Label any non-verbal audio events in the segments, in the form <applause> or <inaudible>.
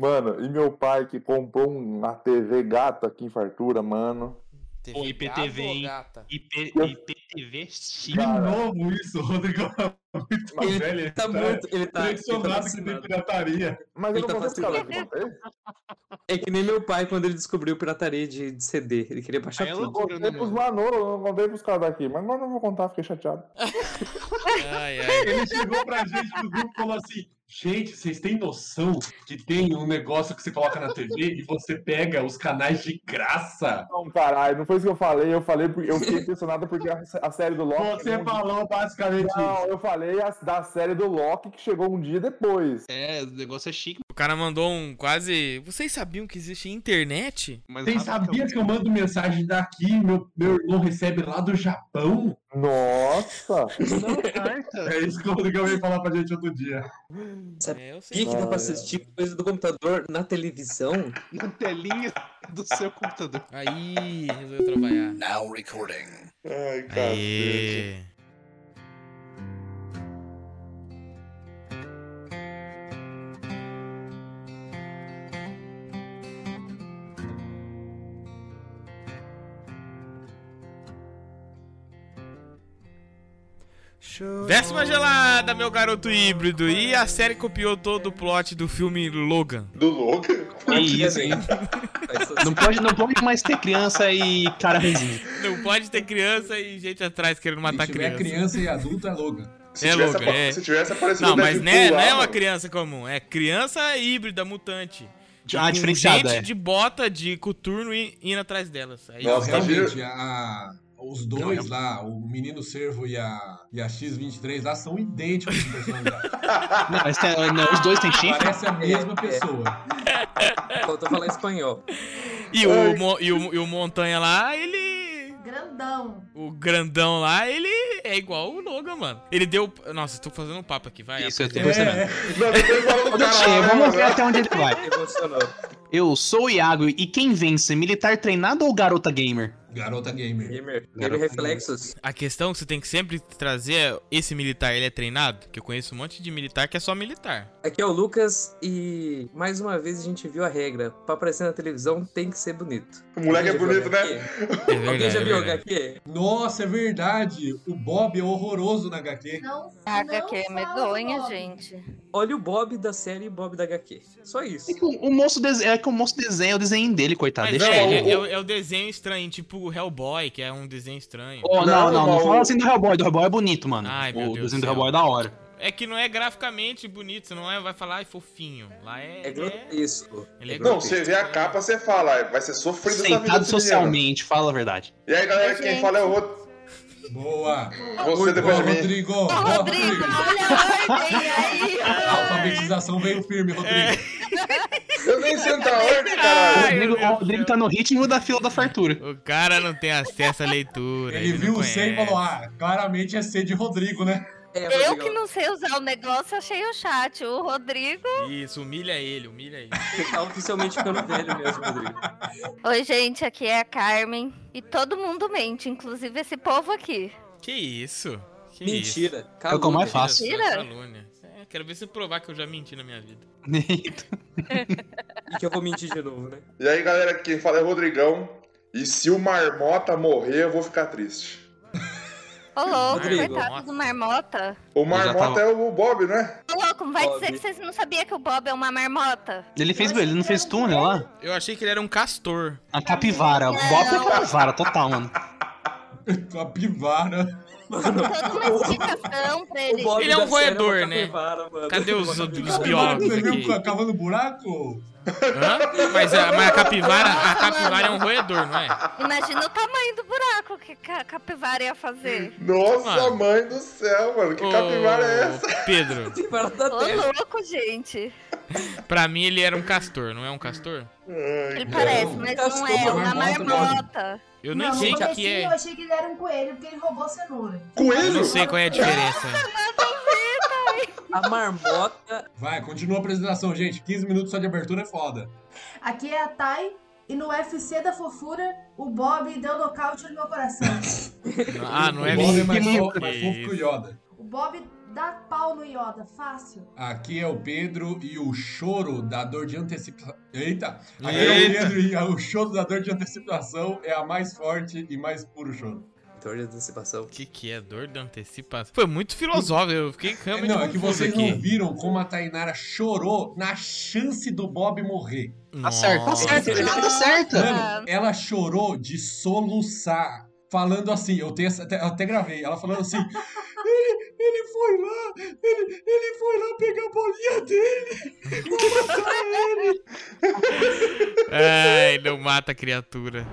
Mano, e meu pai que comprou uma TV gato aqui em Fartura, mano. TV Ô, IPTV, hein? gata? IP, Eu- IPTV chique. De novo isso, Rodrigo. <laughs> Muito mais velho. Ele tá cara. muito. Ele tá. Ele tá Impressionado que tem pirataria. Mas eu Ele não tá caras que eu. É que nem meu pai quando ele descobriu pirataria de, de CD. Ele queria baixar Aí é tudo. Eu né, contei pros mano? Manolo, eu não contei pros caras daqui. Mas agora eu não vou contar, fiquei chateado. <laughs> Ai, ai. Ele chegou pra gente no grupo e falou assim: Gente, vocês têm noção que tem um negócio que você coloca na TV e você pega os canais de graça? Não, caralho, não foi isso que eu falei. Eu falei porque eu fiquei impressionado porque a, a série do Loki. Você um dia- falou basicamente isso. Não, eu falei a- da série do Loki que chegou um dia depois. É, o negócio é chique. O cara mandou um quase. Vocês sabiam que existe internet? Mas Vocês sabiam que eu mando mensagem daqui, meu, meu irmão recebe lá do Japão? Nossa! É isso que o Rodrigo veio falar pra gente outro dia. Sei. Sabia que dá pra é. assistir coisa do computador na televisão? Na telinha do seu computador. Aí, resolveu trabalhar. Now recording. Ai, cara. Décima gelada, meu garoto híbrido. E a série copiou todo o plot do filme Logan. Do Logan? Que isso, hein? <laughs> Não pode, não pode mais ter criança e cara ruimzinho. Não pode ter criança e gente atrás querendo matar Se tiver criança. criança e adulto, é Logan. Se, É tivesse, Logan, é. se tivesse aparecido Não, mas Deadpool não é, não lá, é uma criança comum. É criança híbrida, mutante. Ah, Com diferenciada, gente é. de bota, de coturno e indo atrás delas. Aí, Nossa, tá Realmente, a- os dois lá, o menino servo e a, e a X-23 lá, são idênticos de personalidade. <laughs> Não, mas tem- não, os dois têm chifre. Parece a mesma pessoa. Faltou falar espanhol. E o, Mo- e, o, e o Montanha lá, ele. Grandão. O grandão lá, ele é igual o Logan, mano. Ele deu. Nossa, tô fazendo um papo aqui, vai. Isso, eu tô percebendo. Não, vamos ver até onde ele vai. Eu sou o Iago e quem vence? Militar treinado ou garota gamer? Garota gamer. Gamer. Gamer Garoto. reflexos. A questão que você tem que sempre trazer é: esse militar, ele é treinado? Que eu conheço um monte de militar que é só militar. Aqui é o Lucas e mais uma vez a gente viu a regra. Pra aparecer na televisão tem que ser bonito. O moleque é bonito, né? É verdade. Alguém já é viu verdade. HQ? Nossa, é verdade. O Bob é horroroso na HQ. Não, A HQ é medonha, gente. Olha o Bob da série e Bob da HQ. Só isso. É que o, o moço dese- é que o moço desenha o desenho dele, coitado. Mas Deixa é, ele. é, é o- é o desenho estranho, tipo o Hellboy, que é um desenho estranho. Oh, não, Não, não, não, fala assim do Hellboy. Do Hellboy é bonito, mano. Ai, meu o Deus desenho do. Hellboy é da hora. É que não é graficamente bonito, você não é, vai falar, ai, fofinho. Lá é. É grotesco. Ele é Não, você vê a capa, você fala, vai ser sofrido Sentado socialmente, fala a verdade. E aí, galera, quem fala é o outro. Boa. Você depois de mim. Rodrigo. Ô, Rodrigo, olha a ordem aí. A alfabetização veio firme, Rodrigo. Eu nem sei onde tá a ordem, Ai, caralho. O Rodrigo, o Rodrigo tá no ritmo da fila da fartura. O cara não tem acesso à leitura. Ele viu não o C e falou: ah, claramente é C de Rodrigo, né? É, Eu Rodrigo, que não sei usar o negócio, achei o chat. O Rodrigo. Isso, humilha ele, humilha ele. Você tá oficialmente ficando velho mesmo, Rodrigo. Oi, gente, aqui é a Carmen. E todo mundo mente, inclusive esse povo aqui. Que isso? Que Mentira. É o que eu mais isso? faço. Mentira, calúnia. É, quero ver você provar que eu já menti na minha vida. E que eu vou mentir de novo, né? E aí, galera, quem fala é o Rodrigão. E se o Marmota morrer, eu vou ficar triste. Ô, louco, Rodrigo. coitado do marmota. O Marmota tava- é o Bob, né? Ô, louco, não vai Bob. dizer que vocês não sabiam que o Bob é uma marmota? Ele fez, ele não fez túnel lá? Eu achei que ele era um castor. A capivara. O Bob é capivara, total, mano. <laughs> Capivara. Pra ele. Ele é um roedor, né? capivara, mano. Cadê os, os biólogos Você viu aqui? ca- cavando buraco? Hã? Mas, a, mas a capivara, a capivara é um roedor, não é? Imagina o tamanho do buraco que a capivara ia fazer. Nossa, Mano. mãe do céu, mano. Que capivara é essa? <laughs> Ô, Pedro, Capivara da Ô, louco, gente. pra mim ele era um castor, não é um castor? Ele parece, mas não Castor, é uma marmota. Eu nem não, sei o no que, que é. Eu achei que ele era um coelho, porque ele roubou cenoura. Eu Coelho? não sei qual é a diferença. A marmota. Vai, continua a apresentação, gente. 15 minutos só de abertura é foda. Aqui é a Thay, e no UFC da fofura, o Bob deu nocaute no meu coração. <laughs> Ah, não é o Bob é mais que fofo, mais fofo que o Yoda. O Bob dá pau no Yoda, fácil. Aqui é o Pedro e o choro da dor de antecipação. Eita! Aqui é o. Pedro e o choro da dor de antecipação é a mais forte e mais puro choro. Dor de antecipação. O que, que é dor de antecipação? Foi muito filosófico, eu fiquei realmente Não, é que vocês aqui. não viram como a Tainara chorou na chance do Bob morrer. Tá certo, tá Nossa. certo, Juliana, tá certa. Mano, ela chorou de soluçar. Falando assim, eu, tenho, eu até gravei, ela falando assim. <laughs> Ele, ele foi lá, ele, ele foi lá pegar a bolinha dele. Vou matar ele. Ai, não mata a criatura.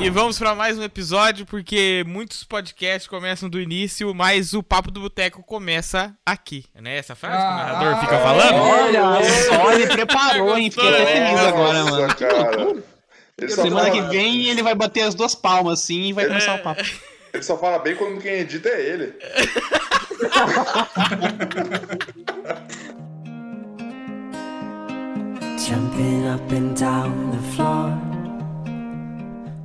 E vamos pra mais um episódio, porque muitos podcasts começam do início, mas o Papo do Boteco começa aqui. Né? Essa frase que o narrador Ah, fica é. falando? Olha só, ele preparou, hein? <laughs> Fiquei até feliz Nossa, agora, mano. cara. Ele Semana que fala, vem ele vai bater as duas palmas assim e vai começar o papo. ele só fala bem quando quem edita é ele. <laughs> Jumping up and down the floor.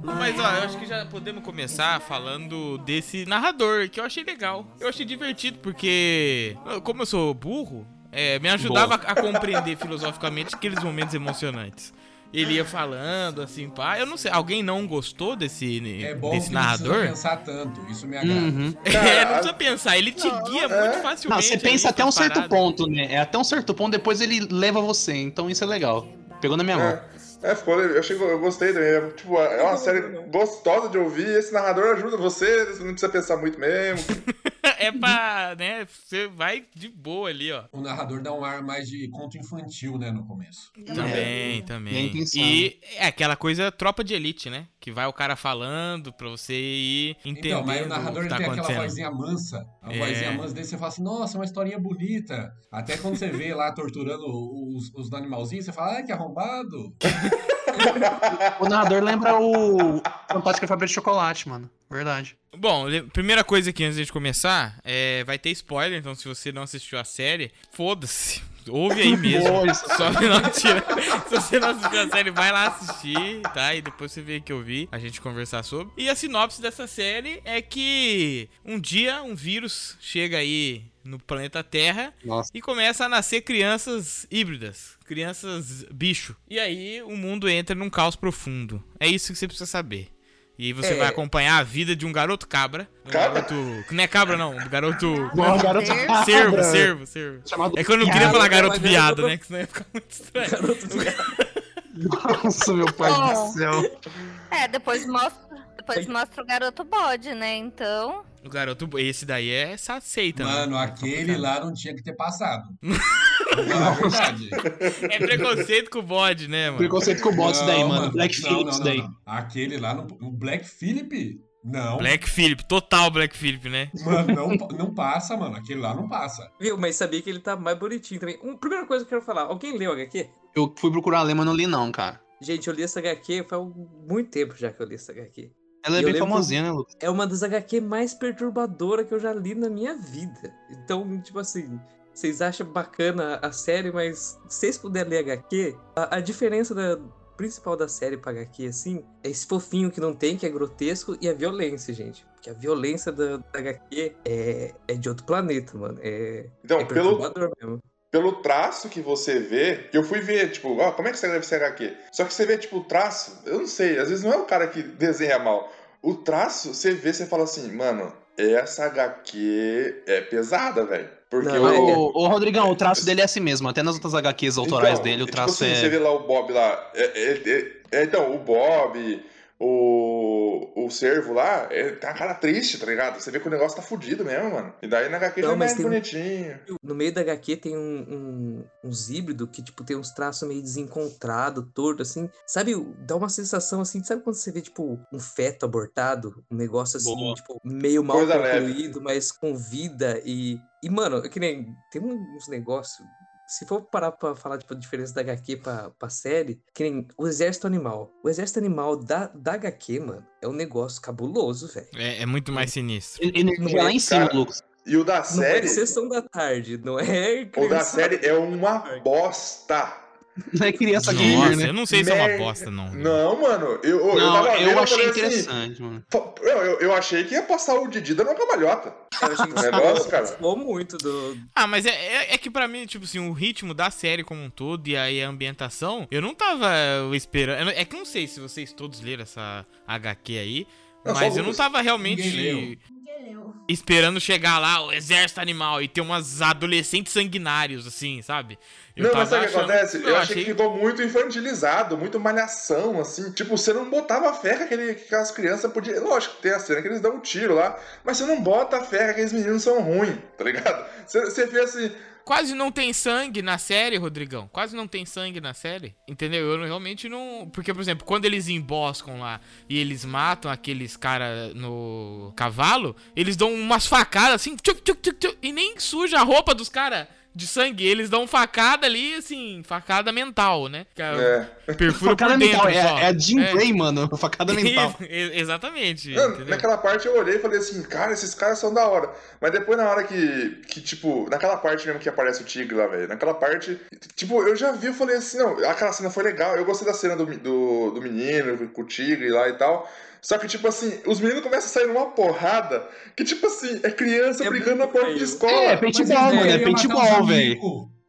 Mas ó, eu acho que já podemos começar falando desse narrador, que eu achei legal. Eu achei divertido, porque como eu sou burro, é, me ajudava a, a compreender <laughs> filosoficamente aqueles momentos emocionantes. Ele ia falando, assim, pá. Eu não sei, alguém não gostou desse, É bom desse que não precisa narrador? pensar tanto, isso me agrada. Uhum. <laughs> É, não precisa pensar, ele te guia muito facilmente. Não, você pensa até um certo ponto, né? É até um certo ponto, depois ele leva você. Então isso é legal. Pegou na minha mão. É, é ficou, eu, achei, eu gostei também. É, tipo, é uma série gostosa de ouvir. Esse narrador ajuda você, você não precisa pensar muito mesmo. <laughs> é pra, né, você vai de boa ali, ó. O narrador dá um ar mais de conto infantil, né, no começo. Também, Bem também. E é aquela coisa tropa de elite, né? Que vai o cara falando pra você ir entendendo Então, mas o o narrador ele tá tem aquela vozinha mansa. A É. vozinha mansa dele, você fala assim, nossa, uma historinha bonita. Até quando você vê lá torturando os, os animalzinhos, você fala, ai, que arrombado. <laughs> O narrador lembra o Fantástica Fábrica de Chocolate, mano. Verdade. Bom, primeira coisa aqui antes de começar, é, vai ter spoiler, então se você não assistiu a série, foda-se. <laughs> Ouve aí mesmo. <laughs> Só não tira. <laughs> Se você não assistiu a série, vai lá assistir, tá? E depois você vê que eu vi, a gente conversar sobre. E a sinopse dessa série é que um dia um vírus chega aí no planeta Terra Nossa. e começa a nascer crianças híbridas, crianças bicho. E aí o mundo entra num caos profundo. É isso que você precisa saber. E aí você É. vai acompanhar a vida de um garoto cabra. Um Cabra? garoto. Que não é cabra, não. Um garoto. Boa, garoto cabra. Servo, servo, servo. Chamado É que eu não queria Viado. falar garoto mas viado, garoto- né? Que senão ia ficar muito estranho. <laughs> Nossa, meu pai Oh. do céu. É, depois mostra, depois mostra o garoto bode, né? Então. O garoto. Esse daí é essa seita, Mano, né? aquele lá não tinha que ter passado. <laughs> Não, é verdade. É preconceito com o bode, né, mano? Preconceito com o bot isso daí, mano. Black não, Phillips não, isso não, daí. não. Aquele lá, no, o Black Phillip? Não. Black Philip, total Black Philip, né? Mano, não, <laughs> não passa, mano. Aquele lá não passa. Viu? Mas sabia que ele tá mais bonitinho também. Um, primeira coisa que eu quero falar. Alguém leu HQ? Eu fui procurar ler, mas não li não, cara. Gente, eu li essa HQ faz muito tempo já que eu li essa HQ. Ela é bem famosinha, né, Lucas? É uma das HQ mais perturbadoras que eu já li na minha vida. Então, tipo assim, vocês acham bacana a série, mas se vocês puderem ler HQ, a, a diferença da principal da série pra HQ, assim, é esse fofinho que não tem, que é grotesco, e a violência, gente. Porque a violência da, da HQ é, é de outro planeta, mano. É, Então, é pelo, perturbador mesmo. Pelo traço que você vê, eu fui ver, tipo, ó, como é que você deve ser HQ? Só que você vê, tipo, o traço, eu não sei, às vezes não é o cara que desenha mal. O traço, você vê, você fala assim, mano, essa HQ é pesada, velho. Porque Não, o. é- ô, ô, Rodrigão, o traço dele é assim mesmo. Até nas outras HQs autorais Então, dele, o tipo traço assim, Você é. vê lá o Bob lá. é- é- é- é, então, o Bob, o. O servo lá, é, tá uma cara triste, tá ligado? Você vê que o negócio tá fudido mesmo, mano. E daí na HQ já Não, é mas mais tem um- bonitinho. No meio da HQ tem um, um- uns híbridos que, tipo, tem uns traços meio desencontrados, torto, assim. Sabe, dá uma sensação assim, sabe quando você vê, tipo, um feto abortado? Um negócio assim, Boa. tipo, meio mal Coisa leve. concluído, mas com vida e. E, mano, é que nem. Tem uns negócios. Se for parar pra falar, tipo, a diferença da HQ pra, pra série, que nem o Exército Animal. O Exército Animal da, da HQ, mano, é um negócio cabuloso, velho. É, é muito mais sinistro. Energia lá em cima, Cara, Lucas. E o da Não é série. sessão da tarde, não é. O da série é uma bosta. <laughs> Não é criança Nossa, gamer, né? eu não sei se é uma bosta, não. Não, mano, eu, eu, Não, tava vendo, eu achei assim, interessante, mano. pô, eu, eu, eu achei que ia passar o Didi dando uma camalhota. <laughs> Eu negócio, cara. Falou muito do. Ah, mas é, é, é que pra mim, tipo assim, o ritmo da série como um todo e aí a ambientação, eu não tava esperando. É que eu não sei se vocês todos leram essa HQ aí, Não, só mas eu não tava realmente esperando chegar lá, o exército animal, e ter umas adolescentes sanguinários, assim, sabe? Eu não, mas sabe o que acontece? não, Eu achei que ficou muito infantilizado, muito malhação, assim. Tipo, você não botava fé que, aquele, que aquelas crianças podiam. Lógico, tem a cena que eles dão um tiro lá, mas você não bota fé que aqueles meninos são ruins, tá ligado? Você, você vê assim. Quase não tem sangue na série, Rodrigão. Quase não tem sangue na série. Entendeu? Eu realmente não. Porque, por exemplo, quando eles emboscam lá e eles matam aqueles caras no cavalo, eles dão umas facadas assim, tchuc, tchuc, tchuc, e nem suja a roupa dos caras de sangue. Eles dão facada ali, assim, facada mental, né? Que é- É. Perfura Facada por dentro mental, só. é, é a Jean É. Grey, mano. <laughs> Facada mental. <laughs> Ex- Exatamente. Entendeu? naquela parte eu olhei e falei assim, cara, esses caras são da hora. Mas depois na hora que, que tipo, naquela parte mesmo que aparece o tigre lá, velho, naquela parte, tipo, eu já vi, eu falei assim, não, aquela cena foi legal, eu gostei da cena do, do, do menino com o tigre lá e tal. Só que, tipo assim, os meninos começam a sair numa porrada que, tipo assim, é criança É brigando na porta de escola. É, paintball, mano. É os paintball, velho.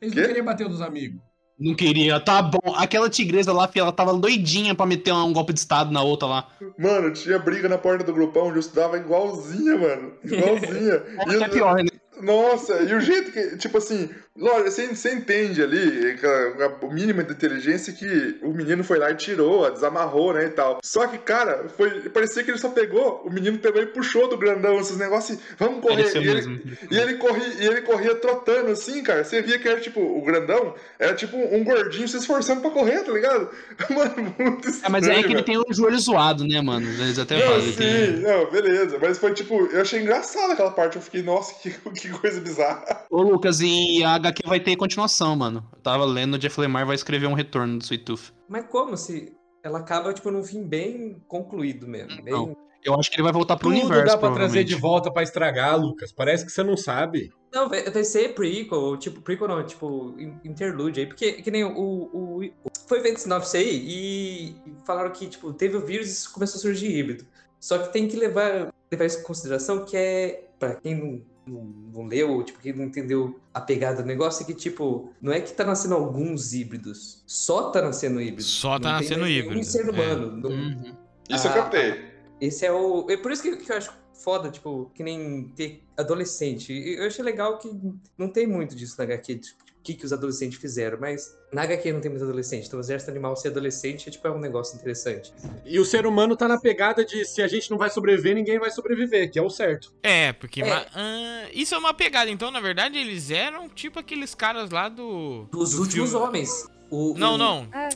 Eles não queriam bater nos amigos. Não queria, tá bom. Aquela tigresa lá, filha, ela tava doidinha pra meter um golpe de estado na outra lá. Mano, tinha briga na porta do grupão onde eu estudava igualzinha, mano. Igualzinha. <laughs> É E é os- pior, né? Nossa, e o jeito que, tipo assim, lógico, você, você entende ali, com a, com a mínima de inteligência que o menino foi lá e tirou, desamarrou, né, e tal. Só que, cara, foi, parecia que ele só pegou, o menino pegou e puxou do grandão esses negócios, e, vamos correr. E ele, mesmo. e ele corria, e ele corria trotando assim, cara. Você via que era tipo, o grandão era tipo um gordinho se esforçando pra correr, tá ligado? <laughs> Mano, muito estranho. É, mas é que ele tem o joelho zoado, né, mano? Eles até Não, sim, tem- não, beleza. Mas foi tipo, eu achei engraçado aquela parte. Eu fiquei, nossa, <laughs> que, que coisa bizarra. Ô, Lucas, e a HQ vai ter continuação, mano. Eu tava lendo, o Jeff Lemire vai escrever um retorno do Sweet Tooth. Mas como se ela acaba, tipo, num fim bem concluído mesmo. Bem... Não. Eu acho que ele vai voltar pro Tudo universo, dá pra trazer de volta pra estragar, Lucas. Parece que você não sabe. Não, vai, ser prequel, tipo, prequel não, tipo, in- interlude aí, porque que nem o, o, o- Foi feito sinopse aí e falaram que, tipo, teve o vírus e começou a surgir híbrido. Só que tem que levar, levar isso em consideração que é, pra quem não, não, não leu, tipo, quem não entendeu a pegada do negócio, é que, tipo, não é que tá nascendo alguns híbridos, só tá nascendo híbrido. Só tá Não nascendo híbrido, ser é. humano. não- Uhum. Isso eu Ah, captei. esse é o. É por isso que, que eu acho foda, tipo, que nem ter adolescente. E Eu achei legal que não tem muito disso na HQ, tipo, o que, que os adolescentes fizeram, mas na HQ não tem muito adolescente. Então, o exército animal ser adolescente é, tipo, é um negócio interessante. E o ser humano tá na pegada de se a gente não vai sobreviver, ninguém vai sobreviver, que é o certo. É, porque. É. ma- ah, isso é uma pegada. Então, na verdade, eles eram tipo aqueles caras lá do. Dos do últimos filme- homens. O, Não, o- não. É.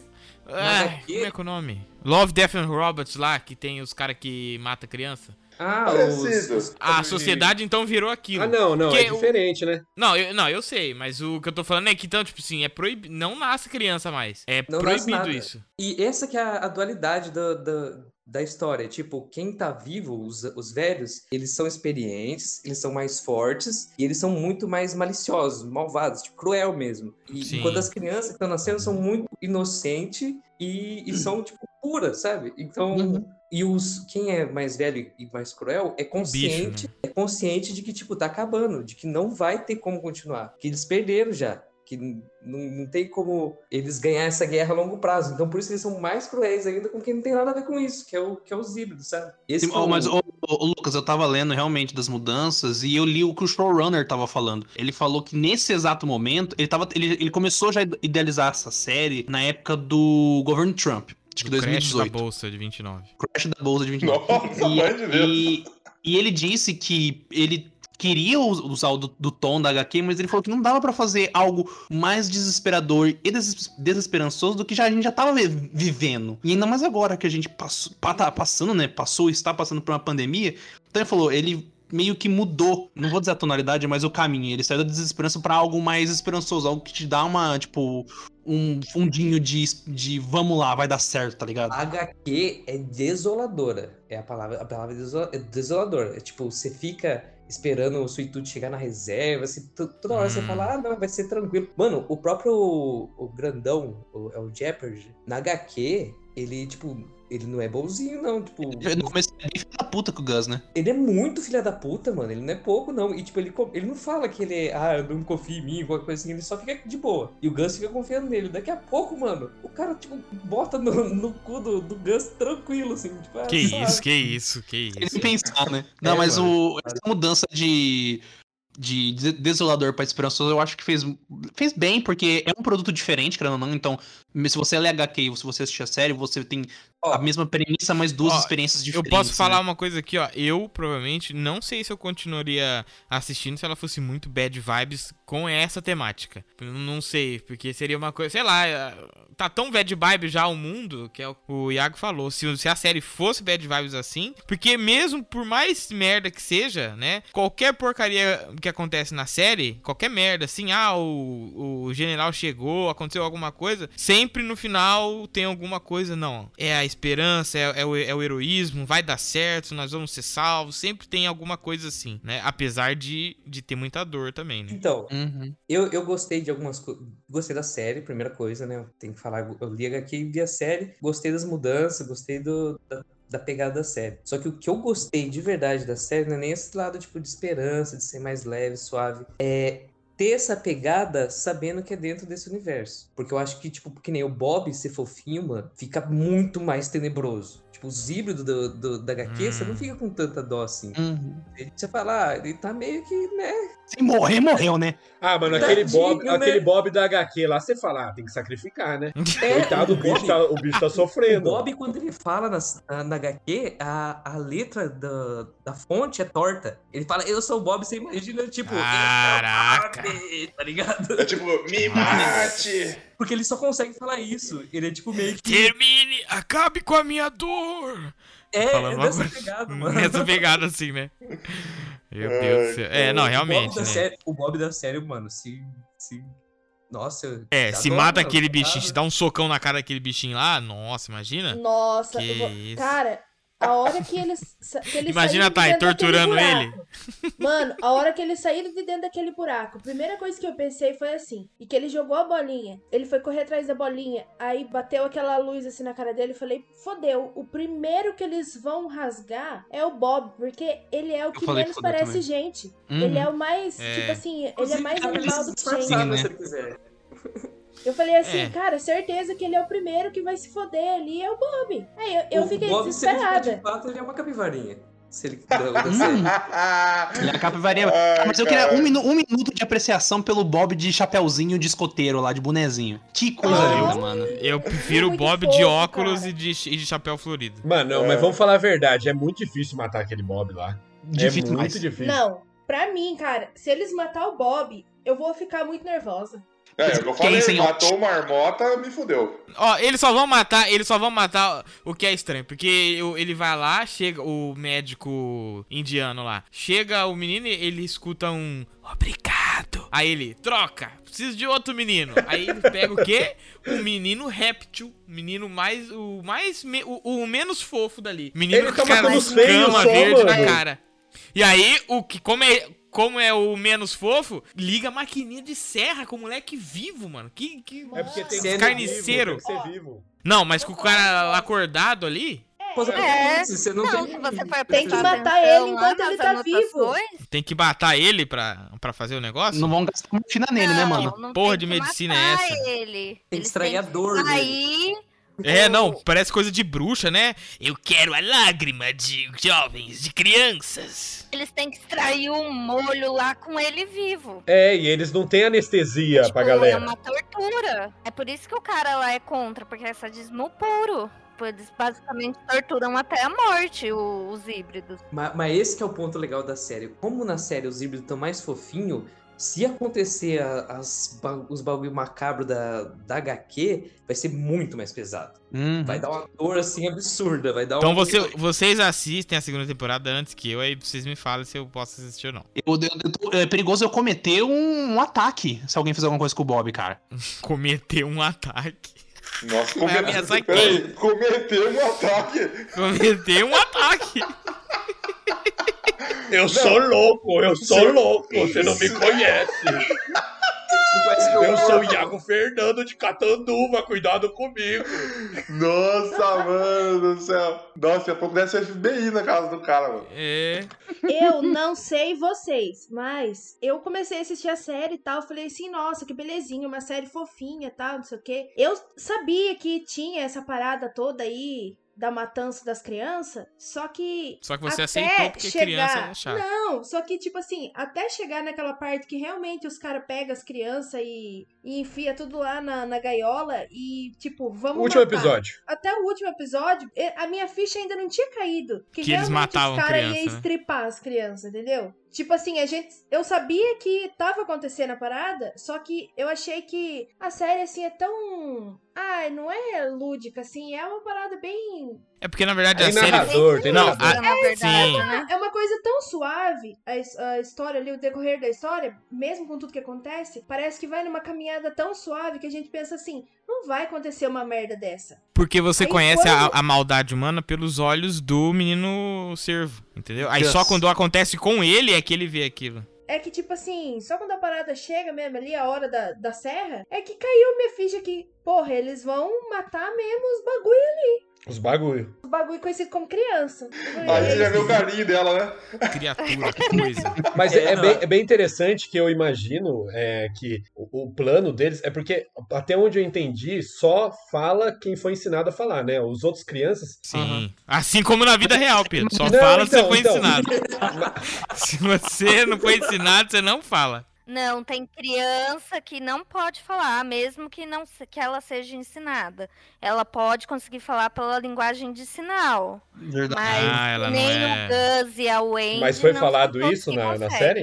Ah, HQ? como é que é o nome? Love, Death and Robots lá, que tem os caras que mata criança. Ah, os, Parecido. os- A sociedade então virou aquilo. Ah, não, não, Que é o- diferente, né? Não, eu, não, eu sei, mas o que eu tô falando é que então, tipo assim, é proibido. Não nasce criança mais. É Não proibido isso. E essa que é a, a dualidade da, da, da história. Tipo, quem tá vivo, os, os velhos, eles são experientes, eles são mais fortes e eles são muito mais maliciosos, malvados, tipo, cruel mesmo. E, Sim. enquanto as crianças que estão nascendo são muito inocentes e, e são, tipo, puras, sabe? Então. Uhum. E os, quem é mais velho e mais cruel é consciente, né? é consciente de que, tipo, tá acabando, de que não vai ter como continuar, que eles perderam já, que não, não tem como eles ganhar essa guerra a longo prazo. Então, por isso eles são mais cruéis ainda com quem não tem nada a ver com isso, que é, o, que é os híbridos, sabe? Esse Sim, o- mas, ô, Lucas, eu tava lendo realmente das mudanças e eu li o que o showrunner tava falando. Ele falou que nesse exato momento, ele, tava, ele, ele começou já a idealizar essa série na época do governo Trump, acho que Do crash da 2018. bolsa de 29. Crash da Bolsa de 29. Nossa, mãe de Deus. e, e ele disse que ele queria us- usar o do, do tom da HQ, mas ele falou que não dava pra fazer algo mais desesperador e des- desesperançoso do que já, a gente já tava vi- vivendo. E ainda mais agora que a gente passou, pa- tá passando, né? Passou, está passando por uma pandemia. Então ele falou, ele meio que mudou, não vou dizer a tonalidade, mas o caminho. Ele saiu da desesperança pra algo mais esperançoso, algo que te dá uma, tipo, um fundinho de, de vamos lá, vai dar certo, tá ligado? HQ é desoladora. É a palavra, a palavra é desola- desoladora. É tipo, você fica esperando o Suitude chegar na reserva, assim, to- toda hora você Hum. fala, ah, não, vai ser tranquilo. Mano, o próprio o grandão, o, é o Jeopardy, na HQ, ele, tipo, ele não é bonzinho, não, tipo... No começo ele é puta com o Gus, né? Ele é muito filha da puta, mano. Ele não é pouco, não. E, tipo, ele, ele não fala que ele é, ah, não confia em mim, qualquer coisa assim. Ele só fica de boa. E o Gus fica confiando nele. Daqui a pouco, mano, o cara, tipo, bota no, no cu do, do Gus tranquilo, assim. Tipo, ah, Que suave. isso, que isso, que isso. nem pensar, né? Não, É, mas mano. o, essa mudança de, de de- desolador pra esperançoso, eu acho que fez, fez bem, porque é um produto diferente, querendo ou não. Então, se você lê HQ ou se você assistir a série, você tem A mesma premissa, mas duas experiências Eu diferentes. posso falar né? uma coisa aqui, ó. Eu provavelmente não sei se eu continuaria assistindo se ela fosse muito bad vibes com essa temática. Eu Não sei, porque seria uma coisa, sei lá, tá tão bad vibe já o mundo, que é o o Iago falou. Se, se a série fosse bad vibes assim, porque mesmo por mais merda que seja, né? Qualquer porcaria que acontece na série, qualquer merda, assim, ah, o, o general chegou, aconteceu alguma coisa, sempre no final tem alguma coisa, não. É a esperança, é, é o, é o heroísmo, vai dar certo, nós vamos ser salvos, sempre tem alguma coisa assim, né? Apesar de, de ter muita dor também, né? Então, Uhum. eu, eu gostei de algumas coisas. Gostei da série, primeira coisa, né? Tem que falar. Eu li HQ e vi a série. Gostei das mudanças, gostei do, da, da pegada da série. Só que o que eu gostei de verdade da série não é nem esse lado, tipo, de esperança, de ser mais leve, suave. É ter essa pegada sabendo que é dentro desse universo. Porque eu acho que, tipo, que nem o Bob ser fofinho, mano, fica muito mais tenebroso. Tipo, os híbridos do, do- da HQ, você não Hum. fica com tanta dó assim. Uhum. Ele, você fala, ah, ele tá meio que, né? Se morrer, morreu, né? Ah, mano, aquele Tadinho, Bob, né? aquele Bob da HQ lá, você fala, ah, tem que sacrificar, né? <laughs> É, Coitado, o o bicho tá, o bicho tá O sofrendo. Bob, quando ele fala na, na HQ, a, a letra da, da fonte é torta. Ele fala, eu sou o Bob, você imagina, tipo, o Caraca. Bob, tá ligado? É tipo, me mate! Porque ele só consegue falar isso. Ele é tipo meio que. Termine, acabe com a minha dor. É, Falando é dessa pegada, <laughs> mano. Nessa pegada assim, né? Meu Deus do céu. É, não, O realmente, Bob da né? série, o Bob da série, mano, se. se... Nossa, eu. É, se mata mano, aquele bichinho, se dá um socão na cara daquele bichinho lá, nossa, imagina. Nossa, Que vou- isso. cara, a hora que eles, que eles Imagina saíram a de Thay dentro daquele torturando ele. buraco. Mano, a hora que eles saíram de dentro daquele buraco, a primeira coisa que eu pensei foi assim, e que ele jogou a bolinha, ele foi correr atrás da bolinha, aí bateu aquela luz assim na cara dele, e falei, fodeu, o primeiro que eles vão rasgar é o Bob, porque ele é o que menos fodeu parece também. gente. Uhum. Ele é o mais, É. tipo assim, ele é mais animal do que gente. Sim, se né? ele quiser. Eu falei assim, É. cara, certeza que ele é o primeiro que vai se foder ali, é o Bob. Aí eu, eu O fiquei Bob, se ele desesperada. de fato, ele é uma capivarinha. Se ele <laughs> Hum. Ele é a capivaria. <laughs> Ai, Mas eu queria um, minu- um minuto de apreciação pelo Bob de chapeuzinho de escoteiro lá, de bonezinho. Que coisa Ah, linda, eu- mano. Eu prefiro o Bob de fofo, óculos cara. e de, e de chapéu florido. Mano, não, É. mas vamos falar a verdade, é muito difícil matar aquele Bob lá. Difícil é muito mais. difícil. Não, pra mim, cara, se eles matar o Bob, eu vou ficar muito nervosa. É, é que eu Quem falei, sem matou o marmota, me fudeu. Ó, eles só vão matar, eles só vão matar o que é estranho, porque ele vai lá, chega o médico indiano lá, chega o menino e ele escuta um obrigado. Aí ele troca, preciso de outro menino. Aí ele pega o quê? <laughs> Um menino réptil, menino mais o mais me- o, o menos fofo dali. Menino Ele com tá cara feios escama só, verde na cara. E aí o que como é como é o menos fofo, liga a maquininha de serra com o moleque vivo, mano. Que, que... É porque tem que ser carniceiro. vivo, tem que ser vivo. Não, mas com o cara acordado ali, É. se você não, Não, tem. você Tem que matar ele enquanto ele tá vivo. tem que matar ele pra, pra fazer o negócio? Não vão gastar morfina nele, né, não, mano? não porra de que medicina é matar essa? Ele. Tem que extrair a dor dele. É, não, parece coisa de bruxa, né? Eu quero a lágrima de jovens, de crianças. eles têm que extrair o molho lá com ele vivo. É, e eles não têm anestesia Tipo, pra É galera. uma tortura. É por isso que o cara lá é contra, porque é sadismo puro. Eles basicamente torturam até a morte os híbridos. Mas, mas esse que é o ponto legal da série. Como na série os híbridos estão mais fofinhos, se acontecer a- as, os bagulho macabro da, da HQ, vai ser muito mais pesado. Uhum. Vai dar uma dor assim absurda. Vai dar Então um... você, vocês assistem a segunda temporada antes que eu, aí vocês me falam se eu posso assistir ou não. Eu- eu- eu tô- é perigoso eu cometer um, um ataque se alguém fizer alguma coisa com o Bob, cara. <laughs> Cometer um ataque. Nossa, Vai come... ameaçar quem? Peraí, cometeu um ataque. Cometer um ataque. <laughs> Eu sou louco, eu sou Sim. louco, você não me conhece. Eu sou o Iago Fernando de Catanduva, cuidado comigo. Nossa, mano do céu. Nossa, daqui a pouco deve ser FBI na casa do cara, mano. É. Eu não sei vocês, mas eu comecei a assistir a série e tal. Falei assim, nossa, que belezinha, uma série fofinha e tal, não sei o quê. Eu sabia que tinha essa parada toda aí da matança das crianças, só que. Só que você até aceitou porque chegar... criança é chato. Não, só que, tipo assim, até chegar naquela parte que realmente os caras pegam as crianças e, e enfia tudo lá na, na gaiola e, tipo, vamos. Último matar. episódio. Até o último episódio, a minha ficha ainda não tinha caído. Que, Que eles matavam os caras iam né? estripar as crianças, entendeu? Tipo assim, a gente. Eu sabia que tava acontecendo a parada, só que eu achei que a série, assim, é tão. Ai, não é lúdica, assim, é uma parada bem. É porque na verdade a série. narrador, tem Não, narrador. na verdade, sim. né? É uma coisa tão suave, a, a história ali, o decorrer da história, mesmo com tudo que acontece, parece que vai numa caminhada tão suave que a gente pensa assim: não vai acontecer uma merda dessa. Porque você Aí conhece a, quando- a maldade humana pelos olhos do menino servo, entendeu? Aí só Yes. quando acontece com ele é que ele vê aquilo. É que, tipo assim, só quando a parada chega mesmo ali, a hora da, da serra, é que caiu minha ficha que, porra, eles vão matar mesmo os bagulho, Os bagulho. os bagulho conhecido como criança. <laughs> Aí já vê o carinho dela, né? Criatura, que coisa. <laughs> Mas É, é, é bem, é bem interessante que eu imagino é, que o, o plano deles é porque, até onde eu entendi, só fala quem foi ensinado a falar, né? Os outros crianças. Sim. Assim como na vida real, Pedro. Só Não, fala se então, você foi então. ensinado. <laughs> se você não foi ensinado, você não fala. Não, tem criança que não pode falar, mesmo que não se- que ela seja ensinada. Ela pode conseguir falar pela linguagem de sinal. Verdade. Mas Ah, ela não nem é- o Gus e a Wendy Mas foi não falado todos isso que na, na conseguem. série?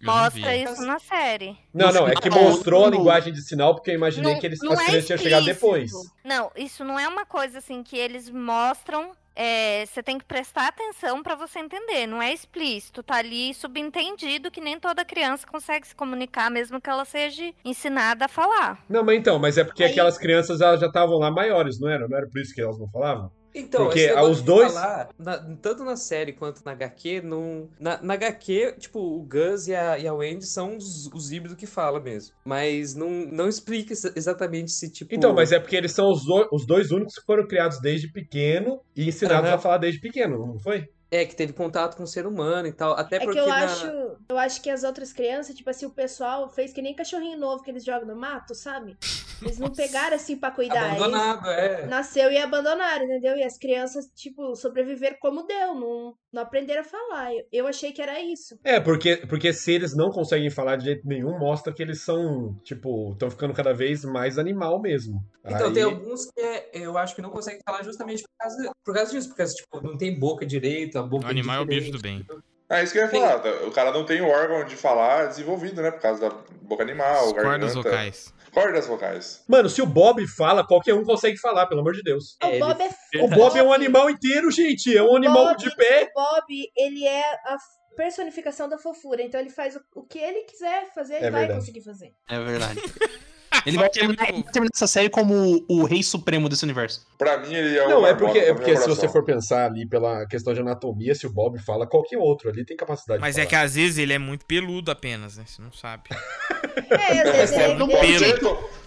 Eu não Mostra isso na série. Não, não, é que Não, mostrou a não. linguagem de sinal porque eu imaginei Não- que eles, as é crianças tinham chegado depois. explícito. Não, isso não é uma coisa assim que eles mostram. É, você tem que prestar atenção pra você entender. Não é explícito, tá ali subentendido que nem toda criança consegue se comunicar, mesmo que ela seja ensinada a falar. Não, mas então, mas é porque Aí- aquelas crianças elas já estavam lá maiores, não era? Não era por isso que elas não falavam? Então, Porque os dois- falar, na- tanto na série quanto na HQ, não, na, na HQ, tipo, o Gus e a, e a Wendy são os, os híbridos que fala mesmo. Mas não, não explica exa- exatamente se, tipo. Então, mas é porque eles são os, do- os dois únicos que foram criados desde pequeno e ensinados Aham. a falar desde pequeno, não foi? É, que teve contato com o ser humano e tal. Até É que porque eu na- acho, eu acho que as outras crianças, tipo assim, o pessoal fez que nem cachorrinho novo que eles jogam no mato, sabe? Eles não <laughs> pegaram assim pra cuidar. Eles abandonado, é. nasceu e abandonaram, entendeu? E as crianças, tipo, sobreviveram como deu, não, não aprenderam a falar. Eu, achei que era isso. É, porque, porque se eles não conseguem falar de jeito nenhum, mostra que eles são, tipo, estão ficando cada vez mais animal mesmo. Então, Aí- tem alguns que é- eu acho que não conseguem falar justamente por causa, por causa disso, porque tipo, não tem boca direito, a boca O animal é o bicho do bem. É isso que eu ia falar. O cara não tem o órgão de falar desenvolvido, né? Por causa da boca animal, As cordas garganta. vocais. Cordas vocais. Mano, se o Bob fala, qualquer um consegue falar, pelo amor de Deus. o É, Bob é O Bob é um animal inteiro, gente. É um animal Bob- de pé. O Bob, ele é a personificação da fofura. Então ele faz o, o que ele quiser fazer, ele É vai verdade. conseguir fazer. É verdade. <laughs> Ele vai ele terminar, é ele vai terminar essa série como o rei supremo desse universo. Pra mim, ele é o. Não, é porque, é porque meu se você for pensar ali pela questão de anatomia, se o Bob fala, qualquer outro ali tem capacidade Mas de é que às vezes ele é muito peludo apenas, né? Você não sabe. <laughs> É, às vezes É, ele, não.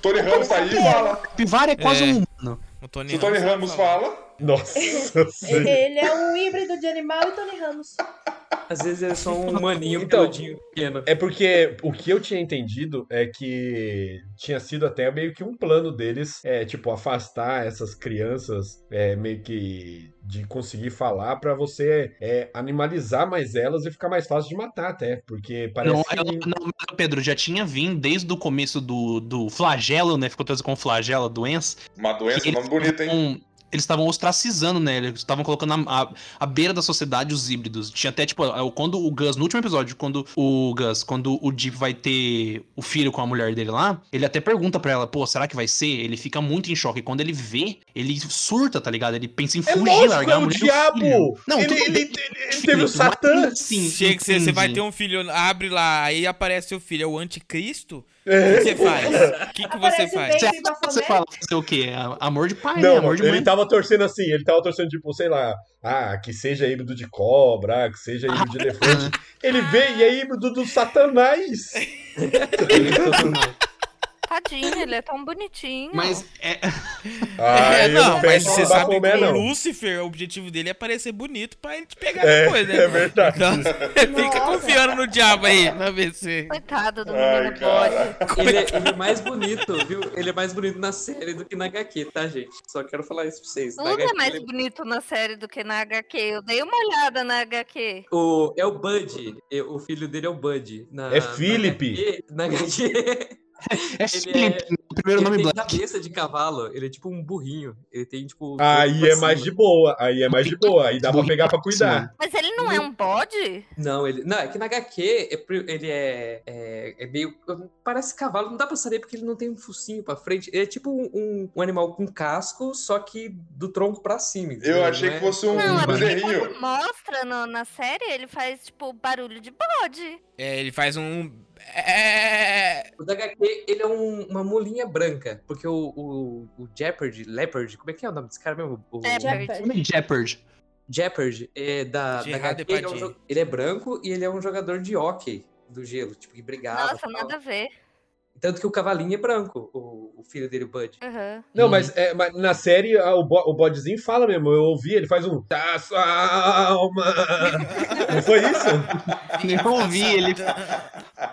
Tony- Ramos tá aí e fala. Capivara é quase É. um humano. O Tony Se o Tony Ramos fala. Nossa <laughs> senhora. ele é um híbrido de animal e Tony Ramos. Às vezes é só um <laughs> maninho Então, peludinho pequeno. É porque o que eu tinha entendido é que tinha sido até meio que um plano deles, é, tipo, afastar essas crianças é, meio que de conseguir falar pra você é, animalizar mais elas e ficar mais fácil de matar até, porque parece Não, que... não, Pedro, já tinha vindo desde o começo do, do flagelo, né? Ficou traduzido como flagelo, a doença. Uma doença, nome bonito, hein? Estavam- Eles estavam ostracizando, né? Eles estavam colocando à à- à beira da sociedade os híbridos. Tinha até, tipo, é, quando o Gus, no último episódio, quando o Gus, quando o Deep vai ter o filho com a mulher dele lá, ele até pergunta pra ela, pô, será que vai ser? Ele fica muito em choque. E quando ele vê, ele surta, tá ligado? Ele pensa em É fugir, lógico, largar é a o mulher o diabo! filho. Não, ele, tudo ele, bem. ele- ele teve o Satã! Sim, Chega que você, você vai ter um filho, abre lá, aí aparece o filho, é o anticristo. Que você faz? O que, que você faz? Você, você fala fazer o quê? Amor de pai, né? Não, Amor de ele mãe. tava torcendo assim, ele tava torcendo, tipo, sei lá, ah, que seja híbrido de cobra, ah, que seja híbrido de elefante. Ele vê e é híbrido do satanás. <laughs> Tadinho, ele é tão bonitinho. Mas é, <laughs> Ah, é, eu não, mas você sabe que o não. Lúcifer, o objetivo dele é parecer bonito pra ele te pegar É, depois, né? é verdade. Então, <laughs> fica confiando no diabo aí, ver se... Coitado do Ai, menino. Ele é, ele é mais bonito, viu? Ele é mais bonito na série do que na HQ, tá, gente? Só quero falar isso pra vocês. Na Tudo é mais ele- bonito na série do que na HQ. Eu dei uma olhada na HQ. O, é o Bud. O filho dele é o Bud. Na, É Philip. Na HQ, na HQ <laughs> é Ele Felipe, é- o primeiro ele nome tem Black. cabeça de cavalo. Ele é tipo um burrinho. Ele tem, tipo. Aí é mais de boa, aí é mais de boa, aí dá pra pegar pra cuidar. Mas ele não é um bode? Não, ele. Não, é que na HQ é ele é, é. é meio. Parece cavalo, não dá pra saber porque ele não tem um focinho pra frente. Ele é tipo um, um- um animal com casco, só que do tronco pra cima. entendeu? Eu achei que é- fosse um Não, é bezerrinho. quando mostra no- na série, ele faz, tipo, barulho de bode. É, ele faz um... É... O da HQ, ele é um- uma mulinha branca. Porque o, o, o Jeopardy, Leopard, como é que é o nome desse cara mesmo? O, É, Jeopardy. Jeopardy. Jeopardy, é da, da HQ, ele é, um ele é branco e ele é um jogador de hockey do gelo, tipo, que brigava. Nossa, tal. nada a ver. Tanto que o cavalinho é branco, o, o filho dele, o Bud. Uhum. Não, mas, é, mas na série ah, o, bo- o bodezinho fala mesmo, eu ouvi, ele faz um tá sua alma. <laughs> Não foi isso? Eu ouvi ele,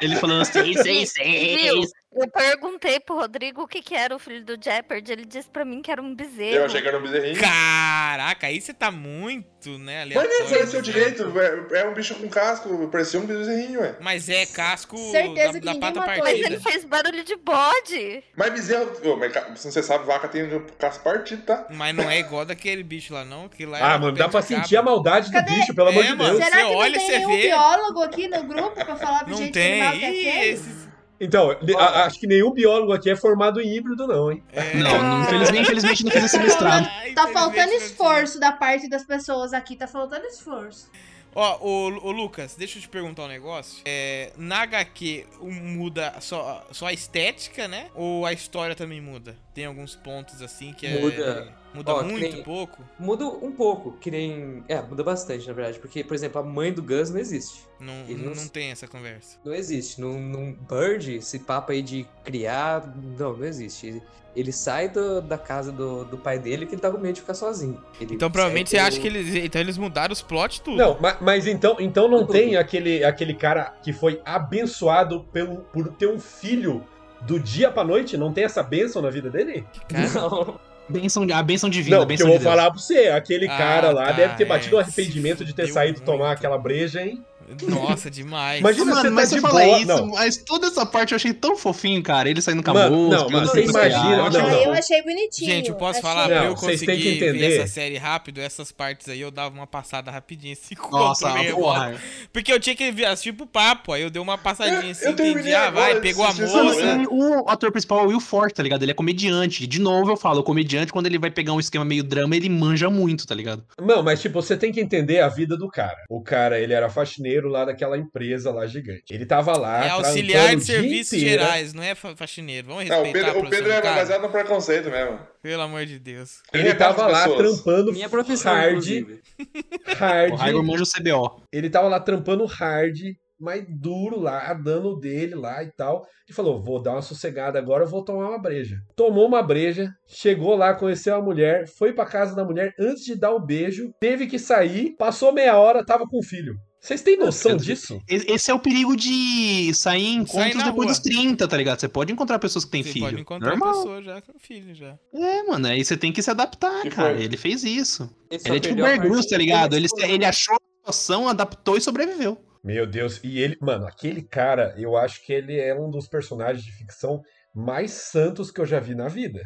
ele falando assim, seis, Viu? seis. Eu perguntei pro Rodrigo o que, que era o filho do Jeopardy. Ele disse pra mim que era um bezerro. Eu achei que era um bezerrinho. Caraca, aí você tá muito, né, Mas nem aleatório. seu direito, é, é um bicho com casco, parecia um bezerrinho, ué. Mas é casco Certeza da, que da pata matou Mas partida. ele fez barulho de bode. Mas bezerro, mas se você sabe, vaca tem o casco partido, tá? Mas não é igual daquele bicho lá, não. Que lá é Ah, mano, dá pra sentir a maldade do Cadê? bicho, pelo amor É, de mano. Deus. Será Você que olha não tem você nenhum vê. biólogo aqui no grupo pra falar pro Não tem. que é esses... Então, a- acho que nenhum biólogo aqui é formado em híbrido, não, hein? É... Não, não, infelizmente, infelizmente não fiz esse mestrado. Tá faltando esforço da parte das pessoas aqui, tá faltando esforço. Ó, ô, ô Lucas, deixa eu te perguntar um negócio. É, na HQ muda só, só a estética, né? Ou a história também muda? Tem alguns pontos assim que é. Muda. Muda Ó, muito, nem- pouco? Muda um pouco, que nem. É, muda bastante, na verdade. Porque, por exemplo, a mãe do Gus não existe. Não, Ele não, não- tem essa conversa. Não existe. Num, num Bird, esse papo aí de criar. Não, não existe. Ele, ele sai do- da casa do, do pai dele que ele tá com medo de ficar sozinho. Ele Então provavelmente você acha o- que eles. Então eles mudaram os plot tudo. Não, mas, mas então, então não Tudo. tem aquele, aquele cara que foi abençoado pelo, por ter um filho do dia pra noite? Não tem essa bênção na vida dele? Cara, Não. Benção, a benção divina, Não, porque benção eu vou Deus. falar pra você, aquele Ah, cara lá tá, deve ter é, batido o se arrependimento de ter saído tomar muito. aquela breja, hein? Nossa, demais. Imagina Mano, você mas tá você de fala boa. isso, não. mas toda essa parte eu achei tão fofinho, cara. Ele saindo com a Mano, música. não, você imagina- Eu achei- não, não. eu achei bonitinho. Gente, eu posso achei- falar, Não, pra eu vocês têm que conseguir ver entender. essa série rápido, essas partes aí eu dava uma passada rapidinho, assim, <laughs> Nossa, mesmo. porra. Porque eu tinha que ver, assistir pro papo, aí eu dei uma passadinha Eu- assim, eu entendi, ah, vai, agora pegou a moça. o ator principal é o Will Forte, tá ligado? Ele é comediante. De novo eu falo, o comediante, quando ele vai pegar um esquema meio drama, ele manja muito, tá ligado? Não, mas tipo, você tem que entender a vida do cara. O cara, ele era faxineiro lá daquela empresa lá gigante. Ele tava lá É trampando auxiliar de serviços inteiro. gerais, não é fa- faxineiro. Vamos Não, respeitar o Pedro, a o Pedro é cara. baseado no preconceito mesmo. Pelo amor de Deus. Ele Ele retrata tava lá pessoas. trampando Minha profissão, hard, inclusive. <laughs> hard. O Raigor manja o CBO. Ele tava lá trampando hard, mas duro lá, dando o dele lá e tal. Ele falou: vou dar uma sossegada agora, eu vou tomar uma breja. Tomou uma breja, chegou lá, conheceu a mulher, foi pra casa da mulher antes de dar o beijo, teve que sair, passou meia hora, tava com o filho. Vocês têm noção disso? Esse é o perigo de sair em encontros depois rua. dos 30, tá ligado? Você pode encontrar pessoas que têm Você filho. pode encontrar Normal. pessoa já com filho já. É, mano, aí você tem que se adaptar, Que cara. foi? Ele fez isso. só Ele é tipo Bear Grylls, parte tá ligado? Ele, ele achou a situação, adaptou e sobreviveu. Meu Deus, e ele, mano, aquele cara, eu acho que ele é um dos personagens de ficção mais santos que eu já vi na vida.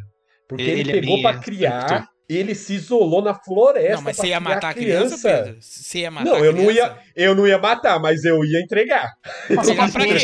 Porque ele, Ele é pegou é, criar ele se isolou na floresta. Não, mas você ia matar a criança, Pedro? Você ia matar Não, a eu não criança? ia, eu não ia matar, mas eu ia entregar. Entregar pra quem?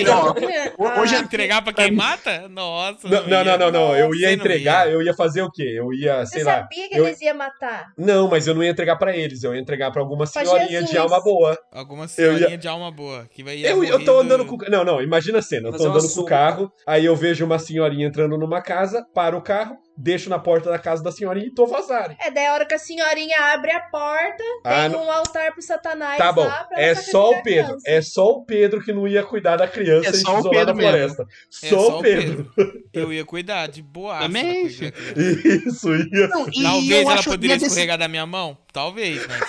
Ah, Hoje Entregar pra quem mata? Nossa. Não, não, não, não, não, eu ia Você entregar, eu ia fazer o quê? Eu ia, sei Você lá. sabia que eu- eles iam matar? Não, mas eu não ia entregar pra eles, eu ia entregar pra alguma senhorinha de alma boa. Alguma senhorinha ia- de alma boa. Que vai Eu, eu tô andando com. Não, não, imagina a cena. Eu tô andando com o carro, aí eu vejo uma senhorinha entrando numa casa, paro o carro, deixo na porta da casa da senhorinha e tô vazando. É, daí a hora que a senhorinha abre a porta, Ah, tem não. um altar pro satanás Tá bom, lá pra é só o Pedro. É só o Pedro que não ia cuidar da criança É e se só o isolar Pedro na floresta. É Só o Pedro. Eu ia cuidar de boa. Também, Isso, ia. Não, e Talvez ela acho- poderia escorregar da minha mão? Talvez, mas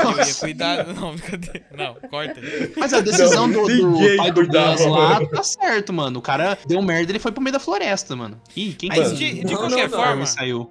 eu ia Nossa. cuidar. Não, brincadeira. Não, corta. Mas a decisão Não, do, do pai do Gus lá tá certo, mano. O cara deu merda ele foi pro meio da floresta, mano. Ih, quem Mas que de, de Não, qualquer forma, saiu?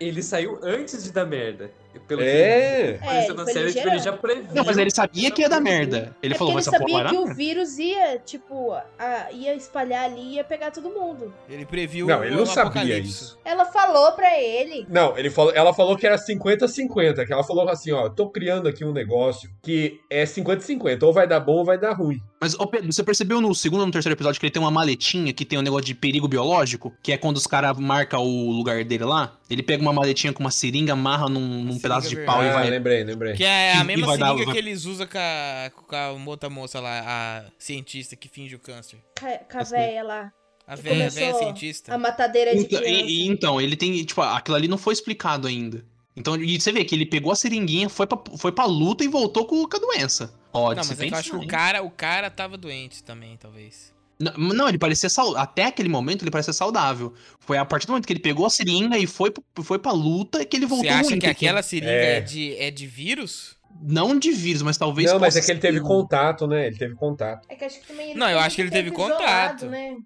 Ele saiu antes de dar merda. Pelo É. que apareceu É, na ele série, tipo, ele já previu. Não, mas ele sabia que ia dar merda. Ele é falou, ele essa porra sabia vai que o vírus ia, tipo, a- ia espalhar ali e ia pegar todo mundo. ele previu Não, ele não o sabia isso. Ela falou pra ele. Não, ele falou, ela falou que era 50-50, que ela falou assim, ó, tô criando aqui um negócio que é 50-50, ou vai dar bom ou vai dar ruim. Mas, ô Pedro, você percebeu no segundo ou no terceiro episódio que ele tem uma maletinha que tem um negócio de perigo biológico? Que é quando os caras marcam o lugar dele lá? Ele pega uma maletinha com uma seringa, amarra num, num Seringa pedaço de pau e ah, vai. lembrei, lembrei. Que é a mesma dar- seringa vai- que eles usam com a, com a outra moça lá, a cientista que finge o câncer. Com a véia lá. A velha, cientista. A matadeira de Então, criança. e- e então, ele tem, tipo, aquilo ali não foi explicado ainda. Então, e você vê que ele pegou a seringuinha, foi pra, foi pra luta e voltou com, com a doença. Ó, Não, mas é que eu acho que o cara, o cara tava doente também, talvez. Não, não, ele parecia saudável. Até aquele momento ele parecia saudável. Foi a partir do momento que ele pegou a seringa e foi, foi pra luta que ele voltou Você acha ruim, que porque- aquela seringa É. é, de, é de vírus? Não de vírus, mas talvez. Não, mas é que ele teve contato, né? Ele teve contato. É que acho que também ele Não, eu teve acho que ele teve isolado, contato. né?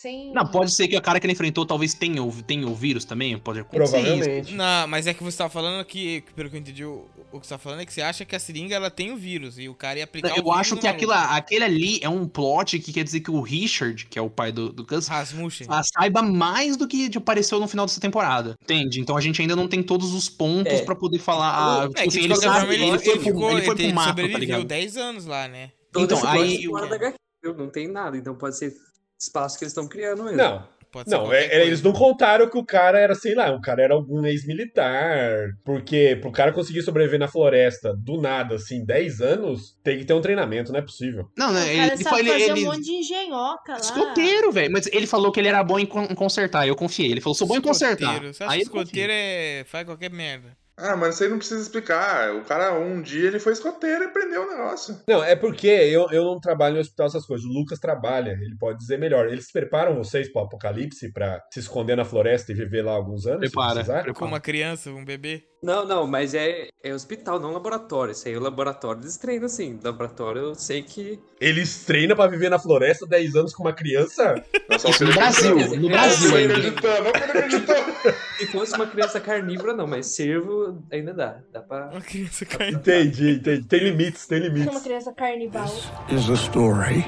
Sem... Não, pode ser que o cara que ele enfrentou talvez tenha, o- tenha o vírus também. Pode acontecer isso. Provavelmente. Não, mas é que você tava falando que, pelo que eu entendi, o, o que você tá falando é que você acha que a seringa ela tem o vírus e o cara ia aplicar o Eu vírus acho que aquilo, aquele ali é um plot que quer dizer que o Richard, que é o pai do, do Gus, Rasmussen. ah, saiba mais do que apareceu no final dessa temporada. Entende? Então a gente ainda não tem todos os pontos É. pra poder falar. Ah, É, tipo que assim, ele, sabe, ele, ele ele foi pro, ficou, ele foi ele, pro mato, tá sobreviveu ligado? 10 anos lá, né? Então, esse aí- fora da HQ, não tem nada, então pode ser espaço que eles estão criando mesmo. Não, Pode ser não, é- coisa. eles não contaram que o cara era, sei lá, um cara era algum ex-militar. Porque pro cara conseguir sobreviver na floresta do nada, assim, 10 anos, tem que ter um treinamento, não é possível. Não, O né? Ele, sabe foi, ele, fazer ele- um monte de engenhoca lá. Escoteiro, velho. Mas ele falou que ele era bom em con- em consertar. Eu confiei. Ele falou, sou bom em consertar. Escoteiro. Você acha Aí escoteiro é... faz qualquer merda? Ah, mas isso aí não precisa explicar. O cara, um dia, ele foi escoteiro e prendeu o negócio. Não, é porque eu, eu não trabalho em hospital essas coisas. O Lucas trabalha, ele pode dizer melhor. Eles preparam vocês pro apocalipse pra se esconder na floresta e viver lá alguns anos? Prepara, precisar? prepara. Com uma criança, um bebê? Não, não, mas é, é hospital, não laboratório. Isso aí o laboratório eles treinam assim. Laboratório eu sei que. Eles treinam pra viver na floresta 10 anos com uma criança? Isso no. Brasil, no Não Brasil ainda. acreditamos, não acreditamos. Se fosse uma criança carnívora, não, mas cervo ainda dá. Dá pra. Uma criança caindo. Entendi, entendi. Tem limites, tem Uma limites. criança carnival. is a story.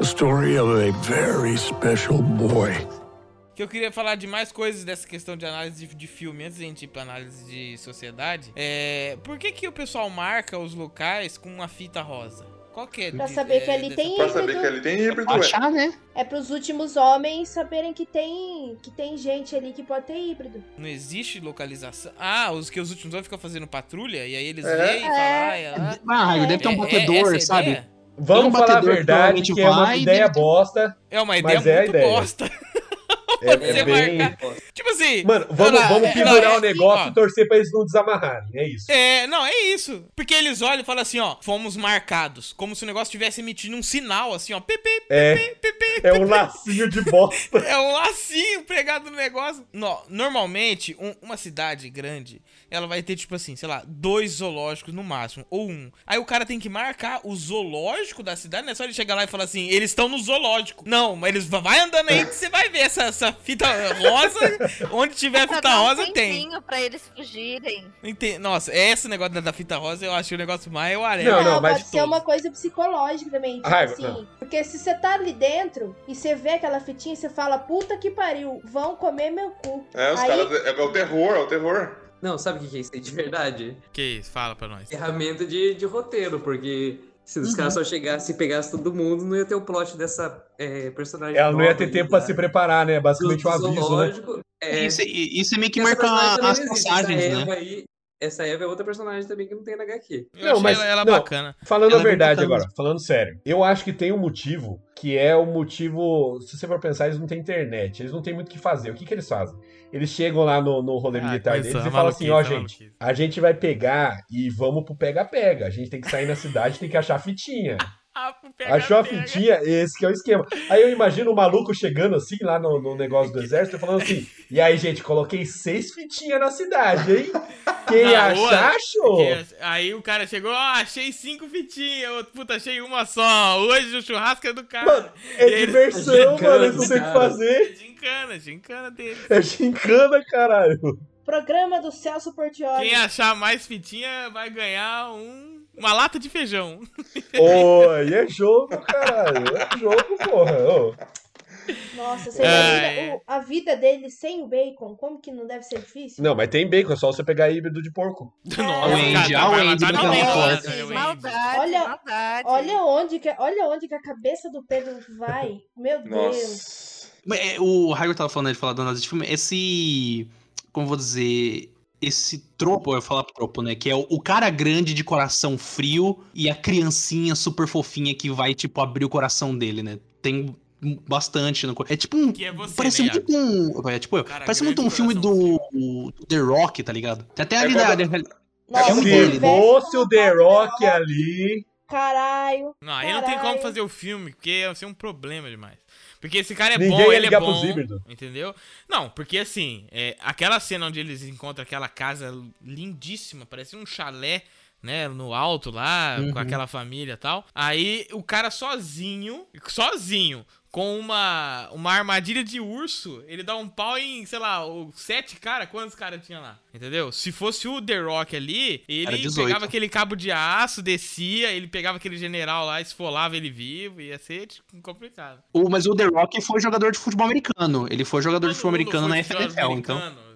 A story of a very special boy. Que eu queria falar de mais coisas dessa questão de análise de, de filme, antes da gente ir pra análise de sociedade. É. Por que, que o pessoal marca os locais com uma fita rosa? Qual que é? Pra de- saber é, que ali dessa tem Pra saber que ele tem híbrido, ué. Achar, né? É pros últimos homens saberem que tem, que tem gente ali que pode ter híbrido. Não existe localização. Ah, os que os últimos homens ficam fazendo patrulha e aí eles É. veem e falam, ah, é lá. Ah, deve ter um É- é batedor, sabe? ideia? Vamos um falar a que verdade, que é uma ideia bosta. É uma ideia é muito ideia. bosta. <laughs> É, é bem... marcar- Tipo assim. Mano, vamos, lá, vamos é- pendurar não, é- o negócio ó, e torcer pra eles não desamarrarem. É isso. É, não, é isso. Porque eles olham e falam assim, ó, fomos marcados. Como se o negócio estivesse emitindo um sinal, assim, ó. Pipi, É, é um lacinho de bosta. <laughs> É um lacinho pregado no negócio. No- normalmente, um- uma cidade grande, ela vai ter, tipo assim, sei lá, dois zoológicos no máximo, ou um. Aí o cara tem que marcar o zoológico da cidade, não é só ele chegar lá e falar assim, eles estão no zoológico. Não, mas eles vai andando aí que você vai ver essa, essa fita rosa. <laughs> Onde tiver fita um rosa, tem. Pra eles fugirem. Ente- Nossa, esse negócio da, da fita rosa eu acho o negócio mais amarelo. Não, não, Não, mas pode de ser uma coisa psicológica também. Tipo Raiva, assim. não. Porque se você tá ali dentro e você vê aquela fitinha, você fala, puta que pariu, vão comer meu cu. É, os Aí- caras. É, é o terror, é o terror. Não, sabe o que que é isso aí de verdade? Que isso? Fala pra nós. Ferramenta de, de roteiro, porque se os caras só chegassem e pegassem todo mundo, não ia ter o plot dessa é, personagem. Ela não ia ter nova tempo aí, pra tá? se preparar, né? Do- Basicamente do um aviso, né? É, Isso, isso é meio que marca as passagens, né? Aí, essa Eva é outra personagem também que não tem na HQ. Eu Não, mas- ela, ela não. bacana. Falando Ela a é verdade agora, falando sério, eu acho que tem um motivo que é o motivo. Se você for pensar, eles não têm internet, eles não têm muito o que fazer. O que, que eles fazem? Eles chegam lá no, no rolê Ah, militar deles e a falam assim: ó, a gente, a gente vai pegar e vamos pro pega-pega. A gente tem que sair na cidade, tem que achar fitinha. Ah, pega, Achou a fitinha? Esse que é o esquema. Aí eu imagino o maluco chegando assim lá no, no negócio do exército e falando assim: e aí, gente, coloquei seis fitinhas na cidade, hein? Quem Na achar, rua, achou? Porque Aí o cara chegou, ó, achei cinco fitinhas. Outro, puta, achei uma só. Hoje o churrasco é do cara. Mano, é E ele- diversão, <laughs> Gincana mano. Eles não tem o que fazer. Gincana, gincana dele. É gincana, caralho. Programa do Celso Portioli. Quem achar mais fitinha vai ganhar um, uma lata de feijão. <laughs> Oi, é jogo, caralho. É jogo, porra. Ô. Nossa, você É, imagina é. o- a vida dele sem o bacon? Como que não deve ser difícil? Não, mas tem bacon, é só você pegar híbrido de porco. Nossa, na nossa, é o Andy. Maldade, Olha- maldade. Olha onde, que, olha onde que a cabeça do Pedro vai. Meu <laughs> Deus. Nossa. Mas, é, O Raigor tava falando, ele falando do de filme, esse. Como vou dizer. Esse tropo, eu ia falar tropo, né? Que é o, o cara grande de coração frio e a criancinha super fofinha que vai, tipo, abrir o coração dele, né? Tem bastante. No, é tipo um. Que é você, Parece né, muito um. É, tipo, Cara parece muito um filme do, do The Rock, tá ligado? Tem até É ali da. Nossa, Se dele. tivesse fosse o The Rock ali. Caralho. Não, aí não tem como Caralho. fazer o filme, porque ia ser um problema demais. Porque esse cara é Ninguém bom, ele é bom, entendeu? Não, porque assim, é, aquela cena onde eles encontram aquela casa lindíssima, parece um chalé, né, no alto lá, com Uhum. aquela família e tal. Aí o cara sozinho, sozinho, com uma, uma armadilha de urso, ele dá um pau em, sei lá, o sete cara, quantos caras tinha lá? Entendeu? Se fosse o The Rock ali, ele 18. pegava aquele cabo de aço, descia, ele pegava aquele general lá, esfolava ele vivo, ia ser tipo, complicado. O, mas o The Rock foi jogador de futebol americano. Ele foi jogador de Todo futebol mundo americano na futebol FNFL, então.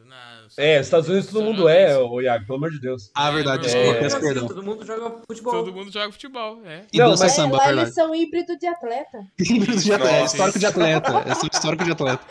É, Estados Unidos todo mundo é, ô Iago, pelo amor de Deus. Ah, verdade, É, desculpa, é. peço perdão. Todo mundo joga futebol. Todo mundo joga futebol, é. E Não, dança mas- É, samba, lá verdade. eles são híbrido de atleta. <laughs> Híbrido de atleta, é histórico de atleta. É histórico de atleta.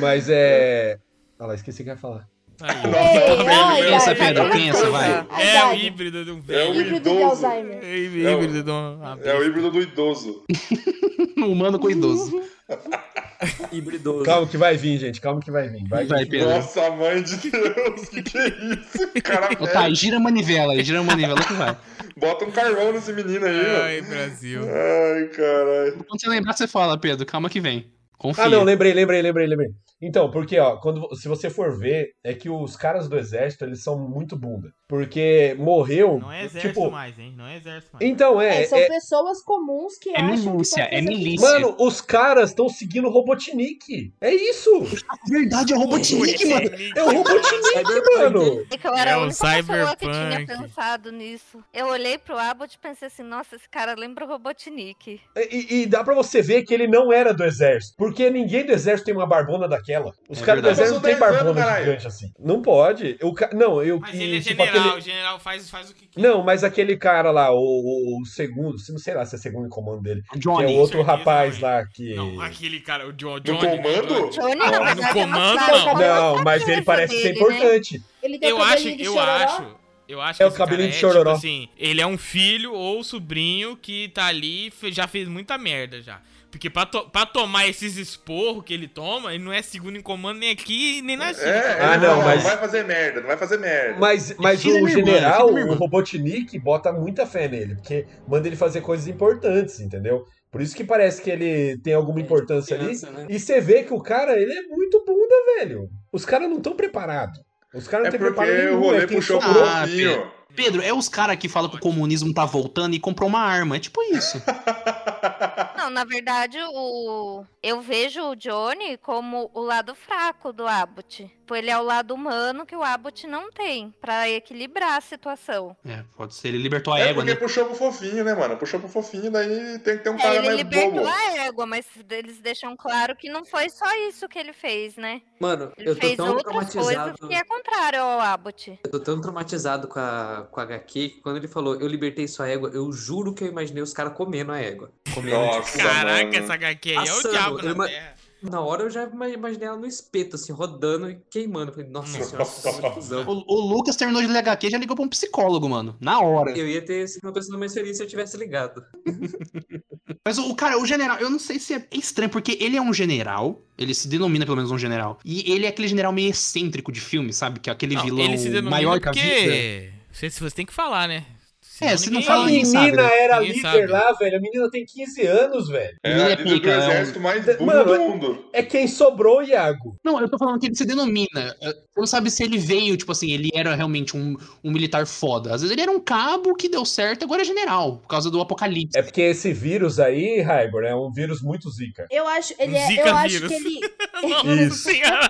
Mas é. Ah lá, esqueci o que eu ia falar. Aí. Ei, ai, Quem é essa, ai, Pedro? é essa, vai? É o híbrido de um É o velho. Híbrido de idoso. Alzheimer. É o híbrido uma É o híbrido do idoso. <laughs> Humano com idoso. <laughs> Hibridoso. Calma que vai vir, gente. Calma que vai vir. Vai, Vai. Pedro. Nossa, mãe de Deus, que que é isso? Cara, Ô, tá, gira a manivela aí, gira a manivela que vai. bota um carvão nesse menino aí. Ai, Brasil. Ai, caralho. Quando você lembrar, você fala, Pedro, calma que vem. Confia. Ah, não, lembrei, lembrei, lembrei, lembrei. Então, porque, ó, quando, se você for ver, é que os caras do exército, eles são muito bunda. Porque morreu, Não é exército tipo... mais, hein? Não é exército mais. Então, é, É, são é- pessoas comuns que É acham minúcia, que é milícia. Mano, os caras estão seguindo o Robotnik. É isso! Verdade, é o Robotnik, mano. É o Robotnik, mano! É que eu era É a o única pessoa que tinha pensado nisso. Eu olhei pro Abbott e pensei assim, nossa, esse cara lembra o Robotnik. E, e dá pra você ver que ele não era do exército. Porque ninguém do exército tem uma barbona daquela. Os É caras do exército não tem Passou 10 anos, barbona caralho. gigante assim. Não pode. O ca... Não, eu. Mas e, ele é tipo, general, aquele- o general faz, faz o que quer. Não, mas aquele cara lá, o, o- o segundo, não sei lá se é segundo em comando dele, que é Johnny. o outro certeza, rapaz não, lá que. Não, aquele cara, o John, No Johnny. comando? Johnny, Ah, na no verdade, é comando, não. Não, mas ele parece ser dele, né? importante. Ele tem Eu acho, de eu chororó. acho. Eu acho É que o esse cara cabelinho de tipo chororó. assim, ele é um filho ou sobrinho que tá ali e já fez muita merda já. Porque pra, to- pra tomar esses esporros que ele toma, ele não é segundo em comando nem aqui nem na China. É, Ah, não, não, mas- vai fazer merda, não vai fazer merda. Mas, mas da o general, minha o. Robotnik, bota muita fé nele, porque manda ele fazer coisas importantes, entendeu? Por isso que parece que ele tem alguma importância ali. Né? E você vê que o cara, ele é muito bunda, velho. Os caras não estão preparados. Os caras não É têm porque preparo nenhum. o rolê é quem puxou sobrou. pro Ah, pouquinho. Pedro, é os caras que falam que o comunismo tá voltando e comprou uma arma. É tipo isso. <laughs> Não, na verdade, o eu vejo o Johnny como o lado fraco do Abbott. Tipo, ele é o lado humano que o Abbott não tem, pra equilibrar a situação. É, pode ser. Ele libertou a É égua, porque né? puxou pro fofinho, né, mano? Puxou pro fofinho, daí tem que ter um É, cara ele mais libertou bobo. a égua, mas eles deixam claro que não foi só isso que ele fez, né? Mano, Ele eu tô fez tão outras coisas traumatizado. que é contrário ao Abbott. Eu tô tão traumatizado com a, com a HQ que quando ele falou eu libertei sua égua, eu juro que eu imaginei os caras comendo a égua. Comendo, Nossa, tipo, Caraca, essa HQ aí é o Assando, diabo na terra. Na hora eu já ima- imaginei ela no espeto, assim, rodando e queimando. Falei, nossa senhora, que cuzão. O, o Lucas terminou de ler HQ e já ligou pra um psicólogo, mano. Na hora. Eu ia ter sido uma pessoa mais feliz se eu tivesse ligado. <laughs> Mas o, o cara, o general, eu não sei se é estranho, porque ele é um general. Ele se denomina pelo menos um general. E ele é aquele general meio excêntrico de filme, sabe? Que é aquele Não, vilão ele se denomina maior que a vida. Você, você tem que falar, né? É, se não fala, A ninguém sabe, menina né? era Ninguém líder sabe. lá, velho. A menina tem 15 anos, velho. É Ele a é líder do pica, é um- exército mais burro Mano, do é- mundo. É quem sobrou, Iago. Não, eu tô falando que ele se denomina. Você não sabe se ele veio, tipo assim, ele era realmente um, um militar foda. Às vezes ele era um cabo que deu certo, agora é general, por causa do apocalipse. É porque esse vírus aí, Raigor, é um vírus muito zica. Eu acho, ele é, Zika eu acho vírus. que ele. <laughs> Nossa Isso. senhora.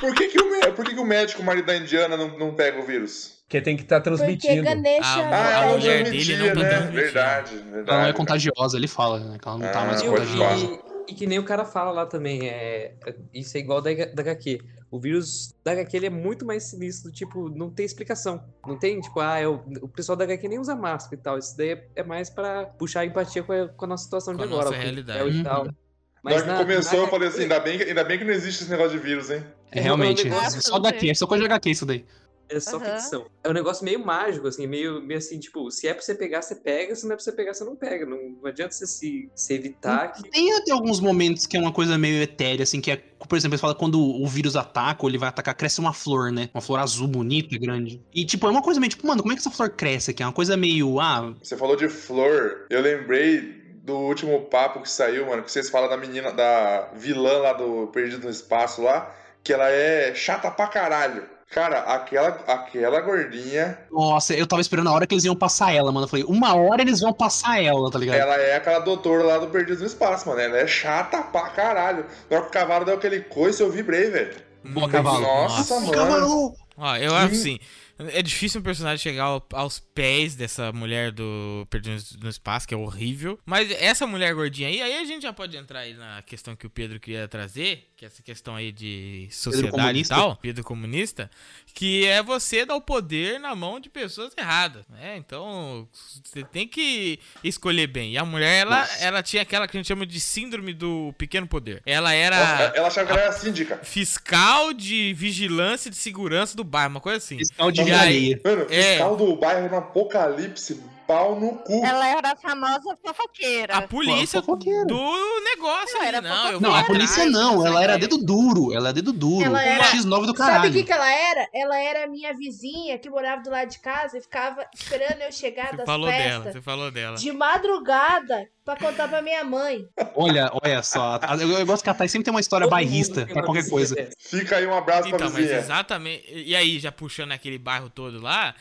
Por que, que, o, por que, que o médico marido da Indiana não, não pega o vírus? Porque tem que estar Porque transmitindo. Ganesha. Ah, A ela não mulher dele não tá né? transmitindo. Verdade, verdade. Ela não é contagiosa, ele fala, né? Que ela não tá Ah, mais E, o- contagiosa. e, e que nem o cara fala lá também, é, é- isso é igual da, da HQ. O vírus da HQ ele é muito mais sinistro, tipo, não tem explicação. Não tem, tipo, ah, é o, o pessoal da HQ nem usa máscara e tal. Isso daí é, é mais pra puxar a empatia com a, com a nossa situação Com de a agora. nossa o que realidade. é e Uhum. tal. Na hora que na- começou, na eu falei assim, ainda bem, que, ainda bem que não existe esse negócio de vírus, hein? É realmente, É é só daqui, é só coisa de HQ isso daí. É só Aham. ficção. É um negócio meio mágico, assim, meio, meio assim, tipo, se é pra você pegar, você pega, se não é pra você pegar, você não pega. Não, não adianta você se, se evitar que. Tem até alguns momentos que é uma coisa meio etérea, assim, que é, por exemplo, eles falam quando o vírus ataca ou ele vai atacar, cresce uma flor, né? Uma flor azul bonita, grande. E, tipo, é uma coisa meio, tipo, mano, como é que essa flor cresce aqui? É uma coisa meio, ah, Você falou de flor, eu lembrei do último papo que saiu, mano, que vocês falam da menina, da vilã lá do Perdido no Espaço lá, que ela é chata pra caralho. Cara, aquela, aquela gordinha, nossa, eu tava esperando a hora que eles iam passar ela, mano. Eu falei, uma hora eles vão passar ela, tá ligado? ela é aquela doutora lá do Perdido no Espaço, mano. Ela é chata pra caralho. Na hora que o cavalo deu aquele coice, eu vibrei, velho. Boa, cavalo. Nossa, mano. Cavalo! Ó, eu acho assim. É difícil um personagem chegar ao- aos pés dessa mulher do Perdido no Espaço, que é horrível. Mas essa mulher gordinha aí, aí a gente já pode entrar aí na questão que o Pedro queria trazer, que é essa questão aí de sociedade e tal, Pedro comunista, que é você dar o poder na mão de pessoas erradas, né? Então, você tem que escolher bem. E a mulher, ela, ela tinha aquela que a gente chama de síndrome do pequeno poder. Ela era Ela, ela achava que ela era síndica. fiscal de vigilância de segurança do bairro, uma coisa assim. Fiscal de E aí-. Mano, É. fiscal do bairro no apocalipse, pau no cu. Ela era a famosa fofoqueira. A polícia fofoqueira. do negócio Ela ali, era não. Eu Não, a polícia não, sei ela era quê. dedo duro, ela é dedo duro. Ela era- X9 do Sabe o caralho. que, que ela era? Ela era minha vizinha que morava do lado de casa e ficava esperando eu chegar Você das falou dela, festas você falou dela. de madrugada pra contar pra minha mãe. Olha, olha só. a- Eu, eu gosto que a Thay sempre tem uma história Todo bairrista pra qualquer vizinha coisa. dessa. Fica aí um abraço Então, pra mas vizinha. exatamente. E aí, já puxando aquele bairro todo lá,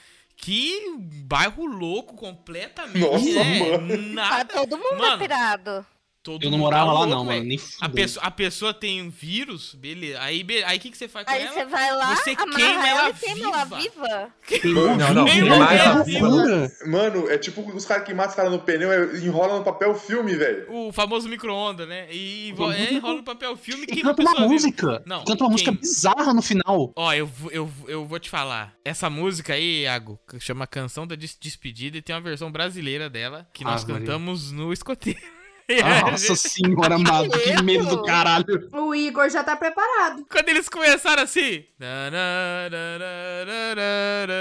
que bairro louco completamente, Nossa, né? mano. Tá Nada. todo mundo Mano, pirado. Todo Eu não mundo morava tá lá, não, mano. velho. Nem A pessoa, a pessoa tem um vírus, beleza. Aí o aí, que, que você faz com Aí ela? você vai lá, Você amarra queima ela e queima ela viva. Queimou <laughs> Não, não, ela viva. Mano, é tipo os caras que matam os caras no pneu e enrolam no papel filme, velho. O famoso micro-ondas, né? E vo- é, enrola no papel filme E queima a canta uma viva. música. Não, Canta uma música bizarra no final. Ó, eu, vou- eu, eu vou te falar. Essa música aí, Iago, que chama Canção da Des- Despedida e tem uma versão brasileira dela que nós Ah, Maria. cantamos no escoteiro. <laughs> Nossa senhora, <laughs> mano, que medo do caralho. O Igor já tá preparado. Quando eles começaram assim.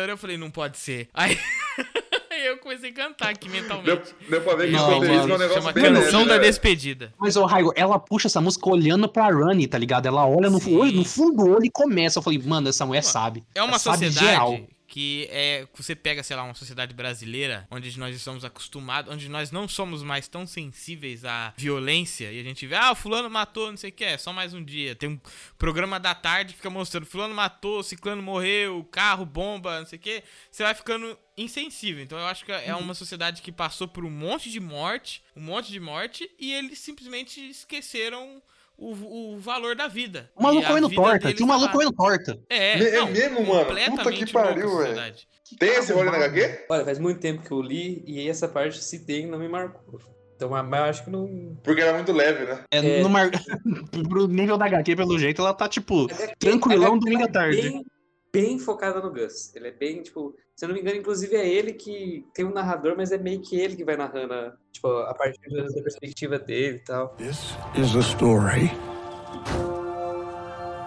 Eu falei, não pode ser. Aí. <laughs> eu comecei a cantar aqui Deu, mentalmente. deu pra ver que Não, é um mano, negócio Chama bem Canção da né? Despedida. Mas, ô, Raigo, ela puxa essa música olhando pra Rani, tá ligado? Ela olha no, olho, no fundo do olho e começa. Eu falei, mano, essa mulher sabe. É uma Ela sociedade geral. Que é você pega, sei lá, uma sociedade brasileira onde nós estamos acostumados, onde nós não somos mais tão sensíveis à violência e a gente vê, ah, o fulano matou, não sei o que, é só mais um dia. Tem um programa da tarde que fica mostrando, fulano matou, ciclano morreu, carro, bomba, não sei o que. Você vai ficando insensível. Então eu acho que é uma sociedade que passou por um monte de morte, um monte de morte, e eles simplesmente esqueceram o, o valor da vida. O maluco comendo torta. Tinha um tá maluco comendo torta. É, Me- é não, mesmo, mano? Puta que pariu, velho. Tem esse rolê na HQ? Olha, faz muito tempo que eu li e essa parte se tem não me marcou. Então, mas eu acho que não. Porque era muito leve, né? É, É. No mar... <laughs> Pro nível da HQ, pelo jeito, ela tá, tipo, tranquilão domingo à tarde. é Bem, bem focada no Gus. Ele é bem, tipo, se eu não me engano, inclusive é ele que tem um narrador, mas é meio que ele que vai narrando, a- tipo, a partir da perspectiva dele e tal. This is a story.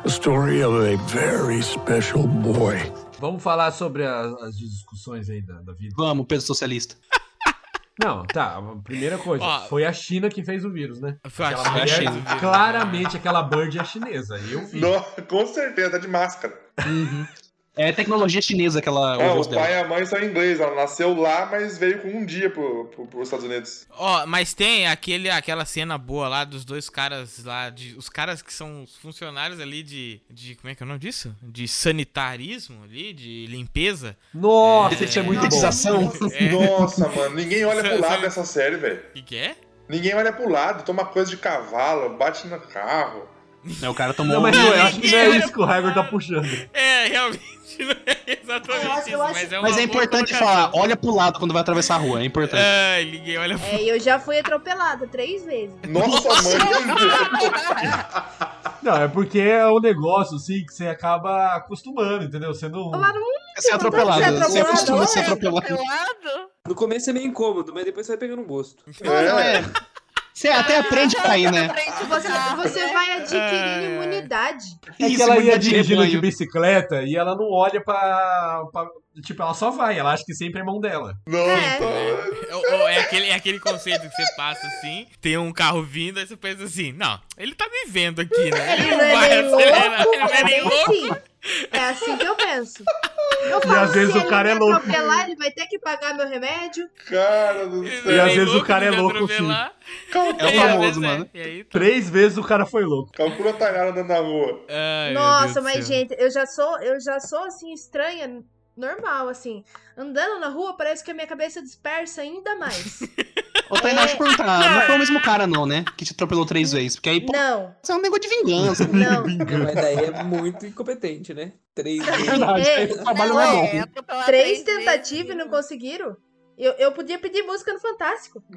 A story of a very special boy. Vamos falar sobre as, as discussões aí da, da vida. Vamos, Pedro Socialista. <laughs> Não, tá. A primeira coisa, Ó. foi a China que fez o vírus, né? Foi a Aquela China mulher, o vírus. claramente, aquela bird é chinesa. Eu vi. Não, com certeza, tá de máscara. É tecnologia chinesa aquela É, o rosto dela. pai e a mãe são ingleses. Ela nasceu lá, mas veio com um dia pro, pro, pros Estados Unidos. Ó, mas tem aquele, aquela cena boa lá dos dois caras lá, de, os caras que são os funcionários ali de, de. Como é que é o nome disso? De sanitarismo ali, de limpeza. Nossa, Esse tinha é muita edição. É. <laughs> Nossa, mano, ninguém olha pro lado dessa série, velho. O que, que é? Ninguém olha pro lado, toma coisa de cavalo, bate no carro. É, o cara tomou Não, mas um- eu acho que não <laughs> é isso que o Hagrid tá puxando. É, realmente não é exatamente acho- isso, mas é Mas é importante colocação. falar, olha pro lado quando vai atravessar a rua, é importante. Ai, ninguém olha pro É, eu já fui atropelada três vezes. Nossa, <laughs> mãe. Não, é porque é um negócio, assim, que você acaba acostumando, entendeu? Você não... Não É ser atropelado, Você é você atropelado, acostuma a ser é. atropelado. Pelado? No começo é meio incômodo, mas depois você vai pegando gosto. É. <laughs> Você até aprende a cair, né? Você, você vai adquirindo É. imunidade. É que Isso, ela ia de dirigindo de rebanho. bicicleta e ela não olha pra, pra- Tipo, ela só vai, ela acha que sempre é mão dela. Nossa. É. É, o- o- é aquele, é aquele conceito que você passa assim, tem um carro vindo, aí você pensa assim, não, ele tá me vendo aqui, né? Ele Ele não não é vai nem acelerar, louco, ele não é é nem bem louco. assim. É assim que eu penso. Eu E às vezes se o cara é louco. atropelar, ele vai ter que pagar meu remédio. Cara do Ele céu. E não às vezes o cara é louco, atropelar. É o famoso, vezes mano. Aí, tá. Três vezes o cara foi louco. Calcula a andando na rua. Ai, Nossa, mas gente, eu já sou, eu já sou assim estranha, normal assim. Andando na rua parece que a minha cabeça dispersa ainda mais. <laughs> Ô, Tainá, deixa eu perguntar, não foi o mesmo cara não, né? Que te atropelou três vezes. Porque aí, pô, Não, isso é um negócio de vingança. <laughs> não. Mas daí é muito incompetente, né? Três É vezes. verdade, Ei, o trabalho não é bom. É, Três tentativas e não conseguiram? Eu, eu podia pedir música no Fantástico. <laughs>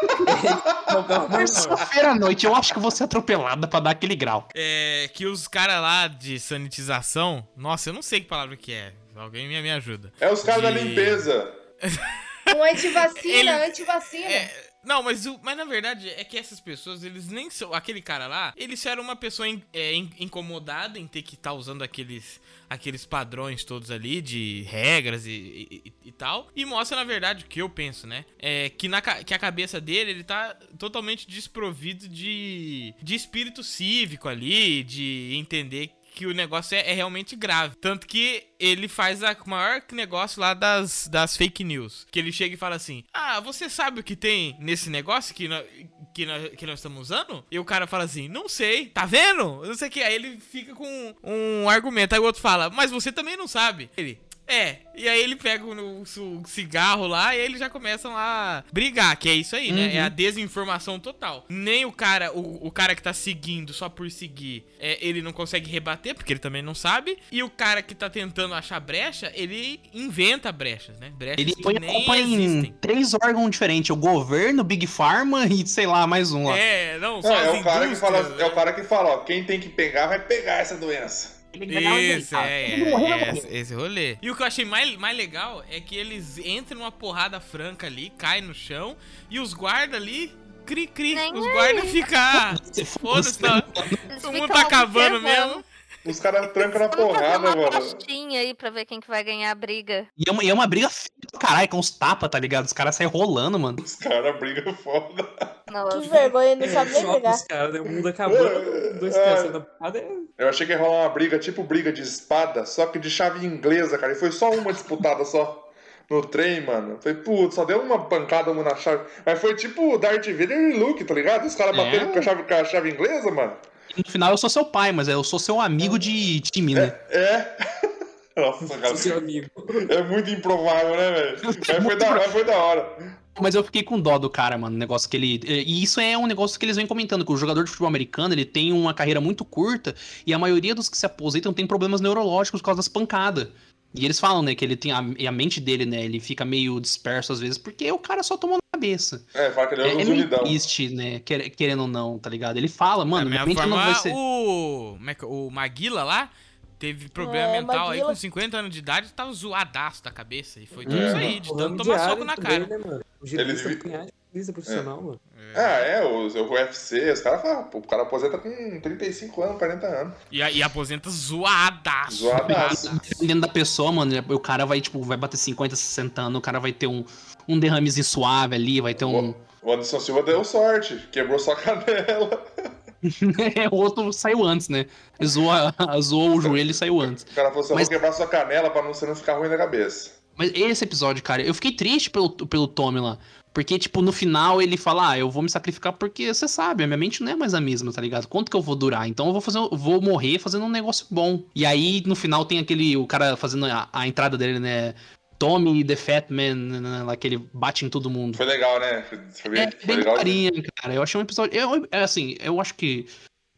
Não, não, não, não. Terça-feira à noite, eu acho que vou ser atropelada pra dar aquele grau. É que os caras lá de sanitização, nossa, eu não sei que palavra que é. Alguém me, me ajuda. É os caras da De- limpeza. <laughs> Um antivacina, Ele- antivacina. É, não, mas, o, mas na verdade é que essas pessoas, eles nem são. Aquele cara lá, ele só era uma pessoa in- é, in- incomodada em ter que estar usando aqueles, aqueles padrões todos ali de regras e, e- e- e tal. E mostra, na verdade, o que eu penso, né? É que, na, que a cabeça dele, ele tá totalmente desprovido de, de espírito cívico ali, de entender que o negócio é, é realmente grave. Tanto que ele faz o maior negócio lá das, das fake news. Que ele chega e fala assim: Ah, você sabe o que tem nesse negócio que, nó- que, nó- que nós estamos usando? E o cara fala assim: Não sei, tá vendo? Não sei o que. Aí ele fica com um argumento. Aí o outro fala: Mas você também não sabe. Ele. É, e aí ele pega o, o cigarro lá e aí eles já começam a brigar, que é isso aí, né? É a desinformação total. Nem o cara, o, o cara que tá seguindo só por seguir, é, ele não consegue rebater, porque ele também não sabe. E o cara que tá tentando achar brecha, ele inventa brechas, né? Brechas Ele que põe a nem existem. três órgãos diferentes: o governo, Big Pharma e sei lá, mais um lá. É, não, Não, só é as o cara que fala, indústrias, é o né? cara que fala, ó, quem tem que pegar vai pegar essa doença. Isso, é, é, é, esse, esse rolê. E o que eu achei mais, mais legal é que eles entram numa porrada franca ali, caem no chão, e os guardas ali, cri cri, Nem os guardas ficam. ah, <laughs> Foda-se, tá, Eles todo mundo ficam tá acabando observando. mesmo. Os caras trancam na porrada, uma mano. apostinha aí pra ver quem que vai ganhar a briga. E é uma, e é uma briga feia do caralho, com os tapas, tá ligado? Os caras saem rolando, mano. Os caras brigam foda. Nossa. Que vergonha, não sabe nem pegar. os caras, né? O mundo acabou. Dois caras saindo da porrada. é- Eu achei que ia rolar uma briga, tipo briga de espada, só que de chave inglesa, cara. E foi só uma disputada só no trem, mano. Foi, putz, só deu uma pancada uma na chave. Mas foi tipo Darth Vader e Luke, tá ligado? Os caras É. batendo com, a chave, com a chave inglesa, mano. No final eu sou seu pai, mas eu sou seu amigo de time, né? É. <laughs> Nossa, cara. Seu amigo. É muito improvável, né, velho? <laughs> Mas foi, da, foi da hora. Mas eu fiquei com dó do cara, mano. Negócio que ele. E isso é um negócio que eles vêm comentando: que o jogador de futebol americano ele tem uma carreira muito curta e a maioria dos que se aposentam tem problemas neurológicos por causa das pancadas. E eles falam, né, que ele tem a, e a mente dele, né, ele fica meio disperso às vezes, porque o cara só tomou na cabeça. É, fala que ele é, É, é meio triste, né, quer- querendo ou não, tá ligado? Ele fala, mano, minha mente não vai forma, ser. o, como é que- o Maguila lá teve problema É, mental aí Maguila- com 50 anos de idade tava zoadaço da cabeça. E foi tudo É. isso aí, de tanto tomar soco na cara. Né, mano? O Eles punhado, girista profissional, mano. Ah, é, o, o UFC, os caras falam, pô, o cara aposenta com 35 anos, 40 anos. E, a- e aposenta zoadaço. Zoadaço. Dependendo da pessoa, mano, o cara vai, tipo, vai bater 50, 60 anos, o cara vai ter um, um derramezinho suave ali, vai ter um. O Anderson Silva deu sorte, quebrou sua <laughs> canela. É, <laughs> o outro saiu antes, né? Zoou, zoou o joelho e saiu antes. O cara falou assim, Mas- vou quebrar sua canela pra não, você não ficar ruim na cabeça. Mas esse episódio, cara, eu fiquei triste pelo, pelo Tommy lá. Porque, tipo, no final ele fala, ah, eu vou me sacrificar porque você sabe, a minha mente não é mais a mesma, tá ligado? Quanto que eu vou durar? Então eu vou fazer, eu vou morrer fazendo um negócio bom. E aí, no final, tem aquele, o cara fazendo a, a entrada dele, né? Tommy the Fat Man, né, lá que ele bate em todo mundo. Foi legal, né? Foi, bem, É foi bem legal. carinha, cara. Eu achei um episódio. Eu, é assim, eu acho que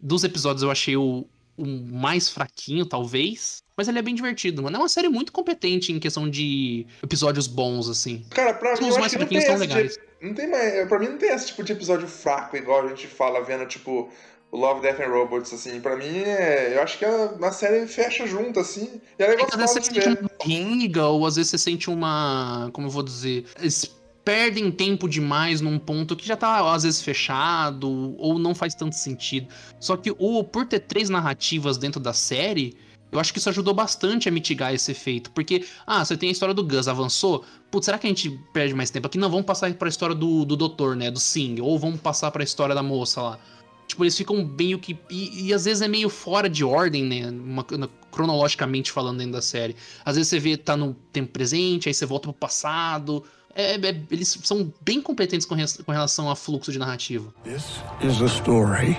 dos episódios eu achei o, o mais fraquinho, talvez. Mas ele é bem divertido, mano. É uma série muito competente em questão de episódios bons, assim. Cara, pra mim, Os mais fraquinhos são esse legais. tipo, não tem mais, pra mim não tem esse tipo de episódio fraco, igual a gente fala, vendo, tipo, o Love, Death and Robots, assim. Pra mim, é, eu acho que a, a série fecha junto, assim, e é É legal que às vezes você sente uma ou às vezes você sente uma. Como eu vou dizer? Eles perdem tempo demais num ponto que já tá, às vezes, fechado, ou não faz tanto sentido. Só que o por ter três narrativas dentro da série. Eu acho que isso ajudou bastante a mitigar esse efeito. Porque, ah, você tem a história do Gus, avançou. Putz, será que a gente perde mais tempo aqui? Não, vamos passar pra história do, do doutor, né? Do Sing. Ou vamos passar pra história da moça lá. Tipo, eles ficam meio que. E, e às vezes é meio fora de ordem, né? Uma- na- cronologicamente falando dentro da série. Às vezes você vê, tá no tempo presente, aí você volta pro passado. É, é- eles são bem competentes com, com relação a fluxo de narrativa. This is a story.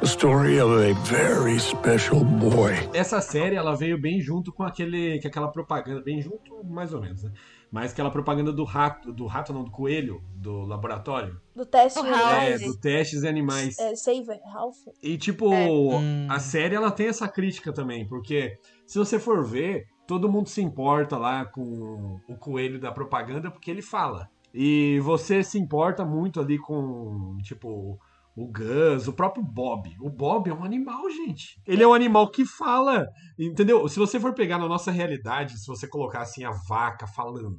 The story of a very special boy. Essa série, ela veio bem junto com aquele, com aquela propaganda, bem junto, mais ou menos, né? Mas aquela propaganda do rato, do rato não, do coelho, do laboratório. Do teste Do de House. É, do testes animais. É, Save Ralph. E tipo, Hum. a série ela tem essa crítica também, porque se você for ver, todo mundo se importa lá com o coelho da propaganda porque ele fala. E você se importa muito ali com, tipo, o Gus, o próprio Bob. O Bob é um animal, gente. Ele é um animal que fala, entendeu? Se você for pegar na nossa realidade, se você colocar assim a vaca falando,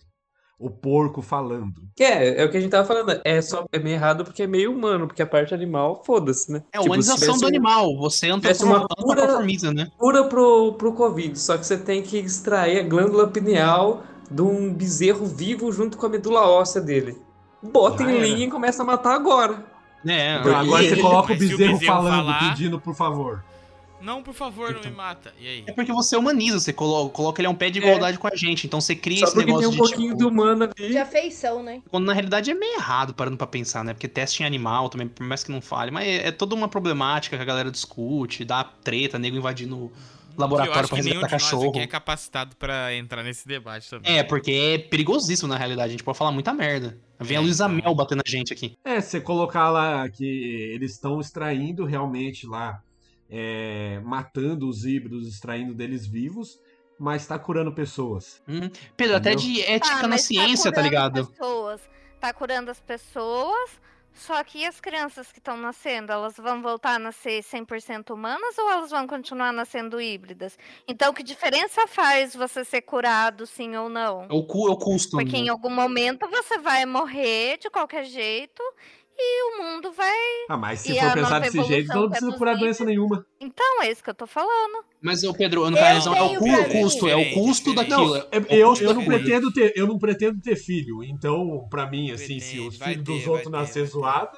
o porco falando, Que é, é o que a gente tava falando. É só é meio errado porque é meio humano, porque a parte animal, foda-se, né? É a Tipo, humanização do um- animal. Você tivesse uma antropo- cura- antropoformiza, né? cura pro, pro Covid, só que você tem que extrair a glândula pineal de um bezerro vivo junto com a medula óssea dele. Bota Já em linha e começa a matar agora. É, Então, agora você <laughs> coloca o se o bezerro bezerro falando, falar- pedindo por favor. Não, por favor, não me mata. E aí? É porque você humaniza, você coloca, coloca ele a um pé de igualdade com a gente. Então você cria Só esse porque tem negócio um de pouquinho tipo, de humano ali. De afeição, né? Quando na realidade é meio errado, parando pra pensar, né? Porque teste em animal também, por mais que não fale, mas é, é toda uma problemática que a galera discute, dá treta, nego invadindo laboratório nenhum resgatar cachorro. aqui é capacitado pra entrar nesse debate também. É, porque é perigosíssimo na realidade, a gente pode falar muita merda. Vem a É, Luísa então. Mel batendo na gente aqui. É, você colocar lá que eles estão extraindo realmente lá, é, matando os híbridos, extraindo deles vivos, mas tá curando pessoas. Hum. Pedro, até Entendeu? de ética na mas ciência, tá curando ligado? as Pessoas, tá curando as pessoas, só que e as crianças que estão nascendo, elas vão voltar a nascer 100% humanas ou elas vão continuar nascendo híbridas? Então, que diferença faz você ser curado, sim ou não? É o, cu, é o custo. Porque né? em algum momento você vai morrer de qualquer jeito e o mundo vai. Ah, mas se E for pensar desse jeito, então não precisa curar doença nenhuma. Então, é isso que eu tô falando. Mas, ô Pedro, Eu caso, é o, tenho cu- pra o custo, é o custo daquilo. Não, é é- o eu, custo eu não pretendo ter, eu não pretendo ter filho. Então, pra mim, assim, se os filhos dos outros nascer vai ter. zoado,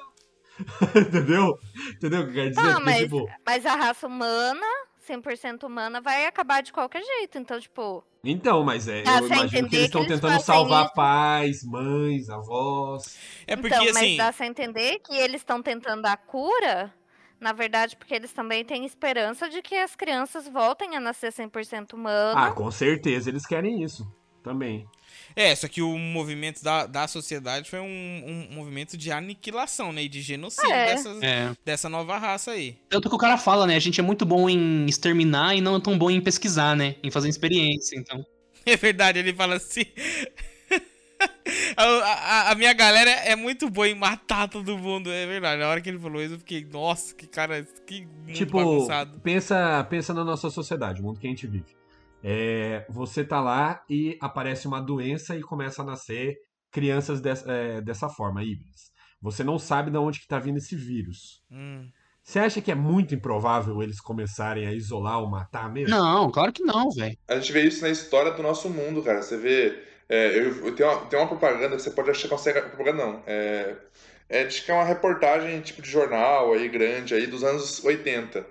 <laughs> Entendeu? Entendeu o que eu quero dizer? Ah, Porque, mas, tipo, mas a raça humana, 100% humana, vai acabar de qualquer jeito. Então, tipo, Então, mas é, Dá eu imagino que eles estão tentando salvar isso. pais, mães, avós. É porque então, mas assim. dá pra entender que eles estão tentando a cura, na verdade, porque eles também têm esperança de que as crianças voltem a nascer 100% humano. Ah, com certeza eles querem isso também. É, só que o movimento da, da sociedade foi um, um movimento de aniquilação, né? E de genocídio É. dessas- É. dessa nova raça aí. Tanto que o cara fala, né? A gente é muito bom em exterminar e não é tão bom em pesquisar, né? Em fazer experiência, então. <laughs> É verdade, ele fala assim. <laughs> a, a- a minha galera é muito boa em matar todo mundo, é verdade. Na hora que ele falou isso, eu fiquei, nossa, que cara, que mundo Tipo, bagunçado. pensa, pensa na nossa sociedade, o mundo que a gente vive. É, você tá lá e aparece uma doença e começa a nascer crianças des- é, dessa forma, híbridas. Você não sabe de onde que tá vindo esse vírus. Hum. Você acha que é muito improvável eles começarem a isolar ou matar mesmo? Não, claro que não, velho. A gente vê isso na história do nosso mundo, cara. Você vê. é, eu, eu tenho, uma, tem uma propaganda que você pode achar que consegue. Propaganda não. É, é, acho que é uma reportagem tipo de jornal aí, grande, aí, dos anos 80.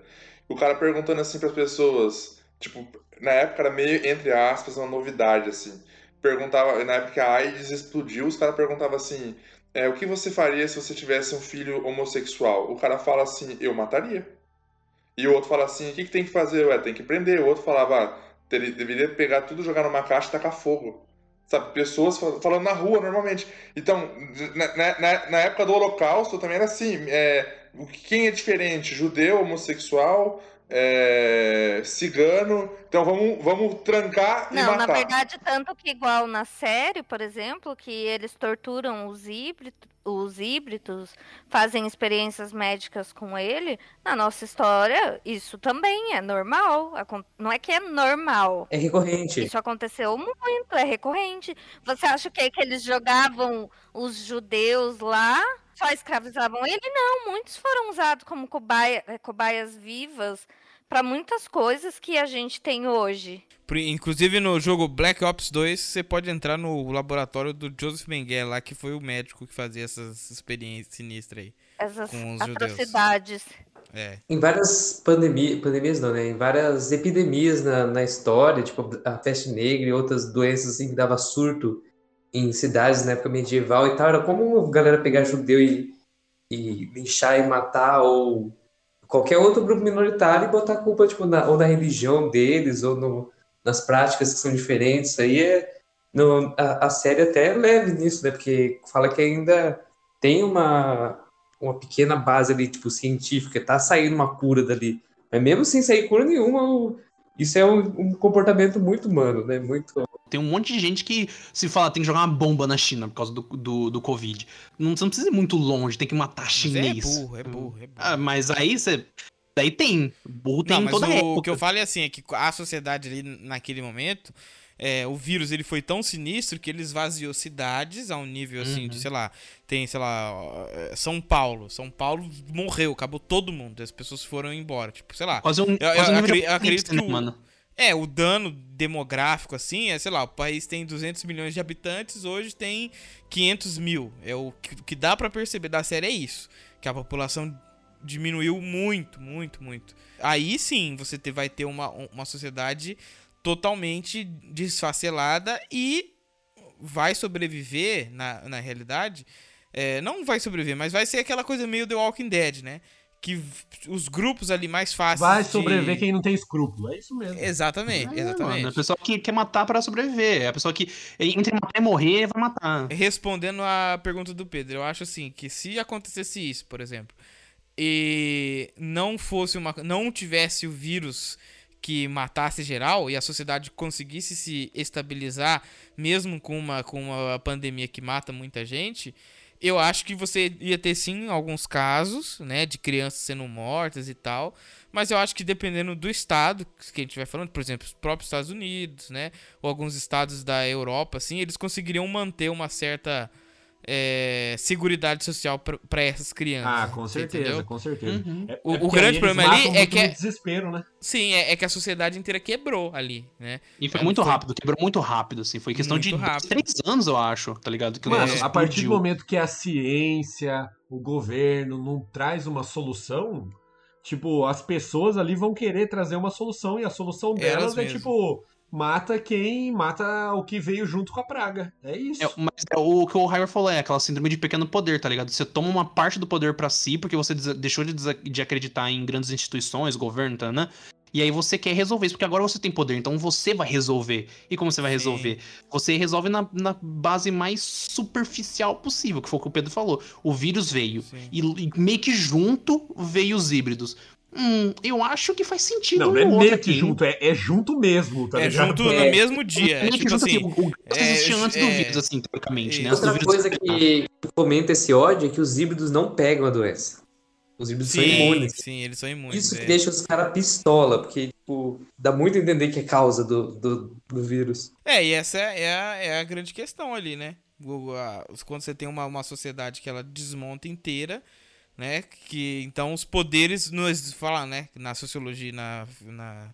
O cara perguntando assim para as pessoas. Tipo, na época era meio, entre aspas, uma novidade, assim. Perguntava, na época a AIDS explodiu, os caras perguntavam assim. é, o que você faria se você tivesse um filho homossexual? O cara fala assim, eu mataria. E o outro fala assim, o que, que tem que fazer? Ué, tem que prender. O outro falava, ah, deveria pegar tudo, jogar numa caixa e tacar fogo. Sabe, pessoas fal- falando na rua normalmente. Então, na, na- na- época do Holocausto também era assim, é, quem é diferente? Judeu, homossexual, é, cigano. Então vamos, vamos trancar e Não, na matar. verdade, tanto que igual na série, por exemplo, que eles torturam os híbridos, os híbridos, fazem experiências médicas com ele, na nossa história, isso também é normal. Não é que é normal. É recorrente. Isso aconteceu muito, é recorrente. Você acha que, que eles jogavam os judeus lá, só escravizavam ele? Não, muitos foram usados como cobaia- eh, cobaias vivas para muitas coisas que a gente tem hoje. Inclusive no jogo Black Ops 2, você pode entrar no laboratório do Joseph Mengele lá, que foi o médico que fazia essas experiências sinistras aí. Essas Com os judeus. atrocidades. É. Em várias pandemias, pandemias não, né? Em várias epidemias na, na história, tipo a peste negra e outras doenças assim que dava surto em cidades na época medieval e tal, era como a galera pegar judeu e, e linchar e matar ou qualquer outro grupo minoritário e botar a culpa tipo, na, ou na religião deles ou no, nas práticas que são diferentes. Aí é. No, a, a série até é leve nisso, né? Porque fala que ainda tem uma, uma pequena base ali, tipo, científica, tá saindo uma cura dali. Mas mesmo sem sair cura nenhuma, isso é um, um comportamento muito humano, né? Muito. Tem um monte de gente que se fala tem que jogar uma bomba na China por causa do, do, do Covid. Não, você não precisa ir muito longe, tem que matar Mas chinês. é burro, é burro, é burro. Ah, mas aí você. Daí tem. Burro tem Não, mas toda o, época. o que eu falo é assim, é que a sociedade ali naquele momento, é, o vírus ele foi tão sinistro que ele esvaziou cidades a um nível assim de, Uhum. sei lá, tem, sei lá, é, São Paulo. São Paulo morreu, acabou todo mundo. As pessoas foram embora. Tipo, sei lá. Quase um, Eu- eu quase um nível acre- de eu acredito apocalipse, né, que o- mano? É, o dano demográfico, assim, é, sei lá, o país tem 200 milhões de habitantes, hoje tem 500 mil. É o que, que dá pra perceber da série é isso. Que a população diminuiu muito, muito, muito. Aí sim, você vai ter uma, uma sociedade totalmente desfacelada e vai sobreviver, na, na realidade, é, não vai sobreviver, mas vai ser aquela coisa meio The Walking Dead, né? Que os grupos ali mais fáceis Vai de- sobreviver quem não tem escrúpulo. É isso mesmo. Exatamente, É, exatamente. mano, a pessoa que quer matar para sobreviver. É a pessoa que entre matar e morrer, vai matar. Respondendo a pergunta do Pedro, eu acho assim que se acontecesse isso, por exemplo, e não fosse uma, não tivesse o vírus que matasse geral e a sociedade conseguisse se estabilizar mesmo com uma com uma pandemia que mata muita gente, eu acho que você ia ter sim alguns casos, né, de crianças sendo mortas e tal, mas eu acho que dependendo do estado que a gente vai falando, por exemplo, os próprios Estados Unidos, né, ou alguns estados da Europa, assim, eles conseguiriam manter uma certa é, seguridade social pra- pra essas crianças. Ah, com certeza, entendeu? com certeza. Uhum. É- O- é o grande problema ali é que é- desespero, né? Sim, é, é que a sociedade inteira quebrou ali, né? E foi É, muito foi- rápido, quebrou muito rápido, assim. Foi questão de Muito dois, rápido. três anos, eu acho, tá ligado? Que Mano, a partir do momento que a ciência, o governo não traz uma solução, tipo, as pessoas ali vão querer trazer uma solução e a solução Elas delas é tipo, mata quem mata o que veio junto com a praga. É isso. É, mas é o que o Hyper falou, é aquela síndrome de pequeno poder, tá ligado? Você toma uma parte do poder pra si porque você deixou de, de acreditar em grandes instituições, governo, tá, né? E aí você quer resolver isso, porque agora você tem poder, então você vai resolver. E como você vai Sim. resolver? Você resolve na, na base mais superficial possível, que foi o que o Pedro falou. O vírus veio. E, e meio que junto veio os híbridos. Hum, eu acho que faz sentido Não, um não é meio aqui, que junto, é, é junto mesmo, tá é ligado? junto no É. mesmo dia. É tipo junto assim, assim, o, que é, existia antes do é, vírus, assim, teoricamente, né? Outra coisa que fomenta esse ódio é que os híbridos não pegam a doença. Os híbridos são sim, imunes. sim, eles são imunes. Isso que é. deixa os caras pistola, porque, tipo, dá muito a entender que é causa do, do, do vírus. É, e essa é a, é a grande questão ali, né? Quando você tem uma, uma sociedade que ela desmonta inteira, né? Que então os poderes nos fala, né? Na sociologia, na, na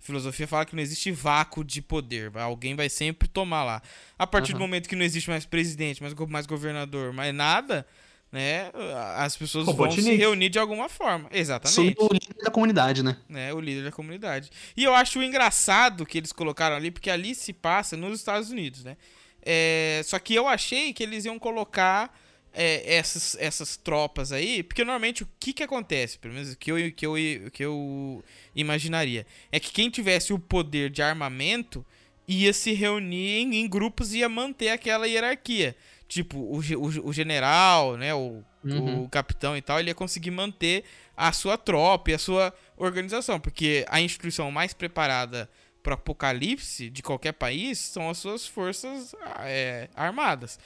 filosofia fala que não existe vácuo de poder. Alguém vai sempre tomar lá. A partir do Aham. momento que não existe mais presidente, mais, mais governador, mais nada, né? As pessoas vão se reunir de alguma forma. Sobre Exatamente o líder da comunidade, né? né, o líder da comunidade. E eu acho engraçado que eles colocaram ali, porque ali se passa nos Estados Unidos, né? É, só que eu achei que eles iam colocar é, essas, essas tropas aí, porque normalmente o que que acontece, pelo menos o que eu, que eu, que eu imaginaria, é que quem tivesse o poder de armamento ia se reunir em, em grupos e ia manter aquela hierarquia. Tipo, o, o, o general, né, o, Uhum. o capitão e tal, ele ia conseguir manter a sua tropa e a sua organização, porque a instituição mais preparada para apocalipse de qualquer país são as suas forças é, armadas.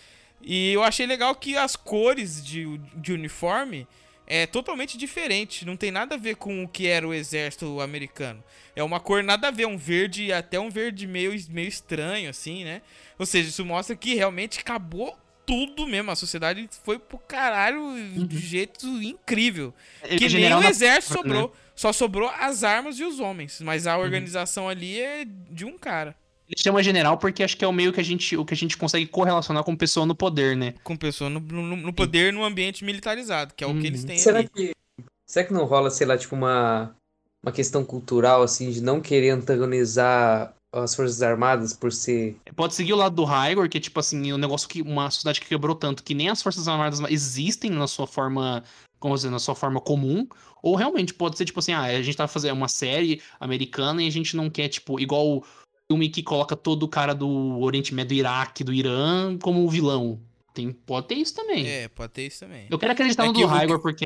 E eu achei legal que as cores de, de uniforme é totalmente diferente, não tem nada a ver com o que era o exército americano. É uma cor nada a ver, um verde, até um verde meio, meio estranho, assim, né? Ou seja, isso mostra que realmente acabou tudo mesmo. A sociedade foi pro caralho de jeito incrível. Ele que é nem o exército né? sobrou. Só sobrou as armas e os homens. Mas Uhum. a organização ali é de um cara. Ele chama general porque acho que é o meio que a gente, o que a gente consegue correlacionar com pessoa no poder, né? Com pessoa no, no- no poder num ambiente militarizado, que é o que eles Uhum. têm Será ali. que, será que não rola, sei lá, tipo, uma, uma questão cultural, assim, de não querer antagonizar as Forças Armadas por ser. Pode seguir o lado do Hygor, que é tipo assim, um negócio que uma sociedade que quebrou tanto que nem as Forças Armadas existem na sua forma, como dizer, na sua forma comum, ou realmente pode ser tipo assim, ah, a gente tá fazendo uma série americana e a gente não quer tipo igual o filme que coloca todo o cara do Oriente Médio, do Iraque, do Irã como vilão. Tem, pode ter isso também. É, pode ter isso também. Eu quero acreditar É no que do o que- Hygor porque,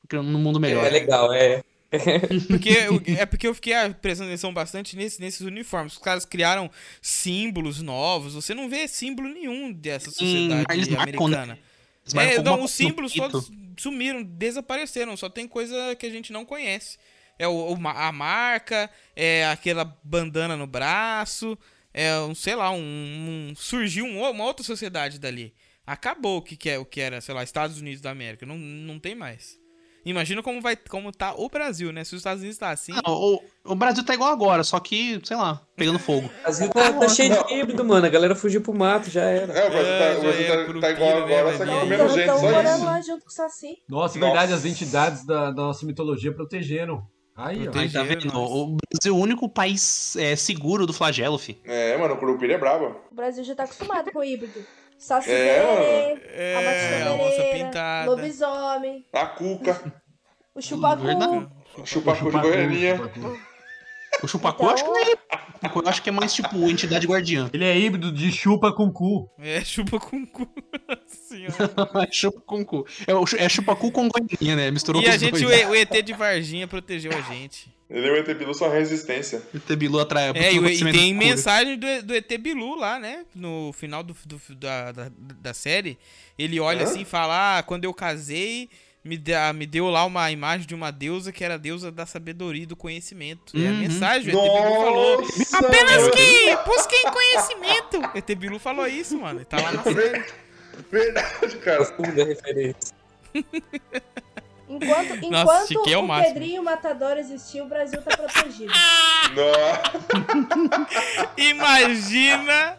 porque no mundo melhor. É legal, é. <laughs> Porque, eu- é porque eu fiquei ah, prestando atenção bastante nesse- nesses uniformes. Os caras criaram símbolos novos. Você não vê símbolo nenhum dessa sociedade mas eles marcam, né? americana. É, não, os símbolos todos sumiram, desapareceram. Só tem coisa que a gente não conhece. É o, a marca, é aquela bandana no braço, é um, sei lá, um, um- surgiu um uma outra sociedade dali. Acabou o que, que é o que era, sei lá, Estados Unidos da América. Não, não tem mais. Imagina como vai, como tá o Brasil, né? Se os Estados Unidos tá assim, Não, o, o Brasil tá igual agora, só que, sei lá, pegando fogo. O Brasil tá, tá cheio de híbrido, mano. A galera fugiu pro mato, já era. É, o Brasil É, tá, já o Brasil era, tá- tá, igual né, agora, só que velho? comendo gente, só isso. lá junto com o Saci. Nossa, Nossa. verdade, as entidades da, da nossa mitologia protegeram. Aí, ó. Aí tá vendo? O Brasil é o único país é, seguro do flagelo, fi. É, mano, o Curupira é brabo. O Brasil já tá acostumado com o híbrido. Saci É, é, a a onça Batista pintada. lobisomem, A Cuca, o chupacu. Chupacu de goianinha. O chupacu eu acho que não é. Eu acho que é mais tipo entidade guardiã. Ele é híbrido de chupa com cu. É, chupa com cu. <laughs> <laughs> É chupa com cu. É, é chupacu com goianinha, né? Misturou E com a gente, dois. o, E- o ET de Varginha protegeu a gente. Ele é o ET Bilu, só resistência. O Tebilu atrai. É, e, e tem mensagem do, do ET Bilu lá, né? No final do, do- da, da, da série. Ele olha Hã? assim e fala: Ah, quando eu casei, me, dá- me deu lá uma imagem de uma deusa que era a deusa da sabedoria e do conhecimento. É a Uhum. mensagem, o ET Bilu falou. Apenas que busquem conhecimento. <laughs> O ET Bilu falou isso, mano. Tá lá na. Verdade, cara. Segunda referência. <laughs> Enquanto, Nossa, enquanto é o o. Pedrinho Matador existir, o Brasil tá protegido. Nossa. <laughs> Imagina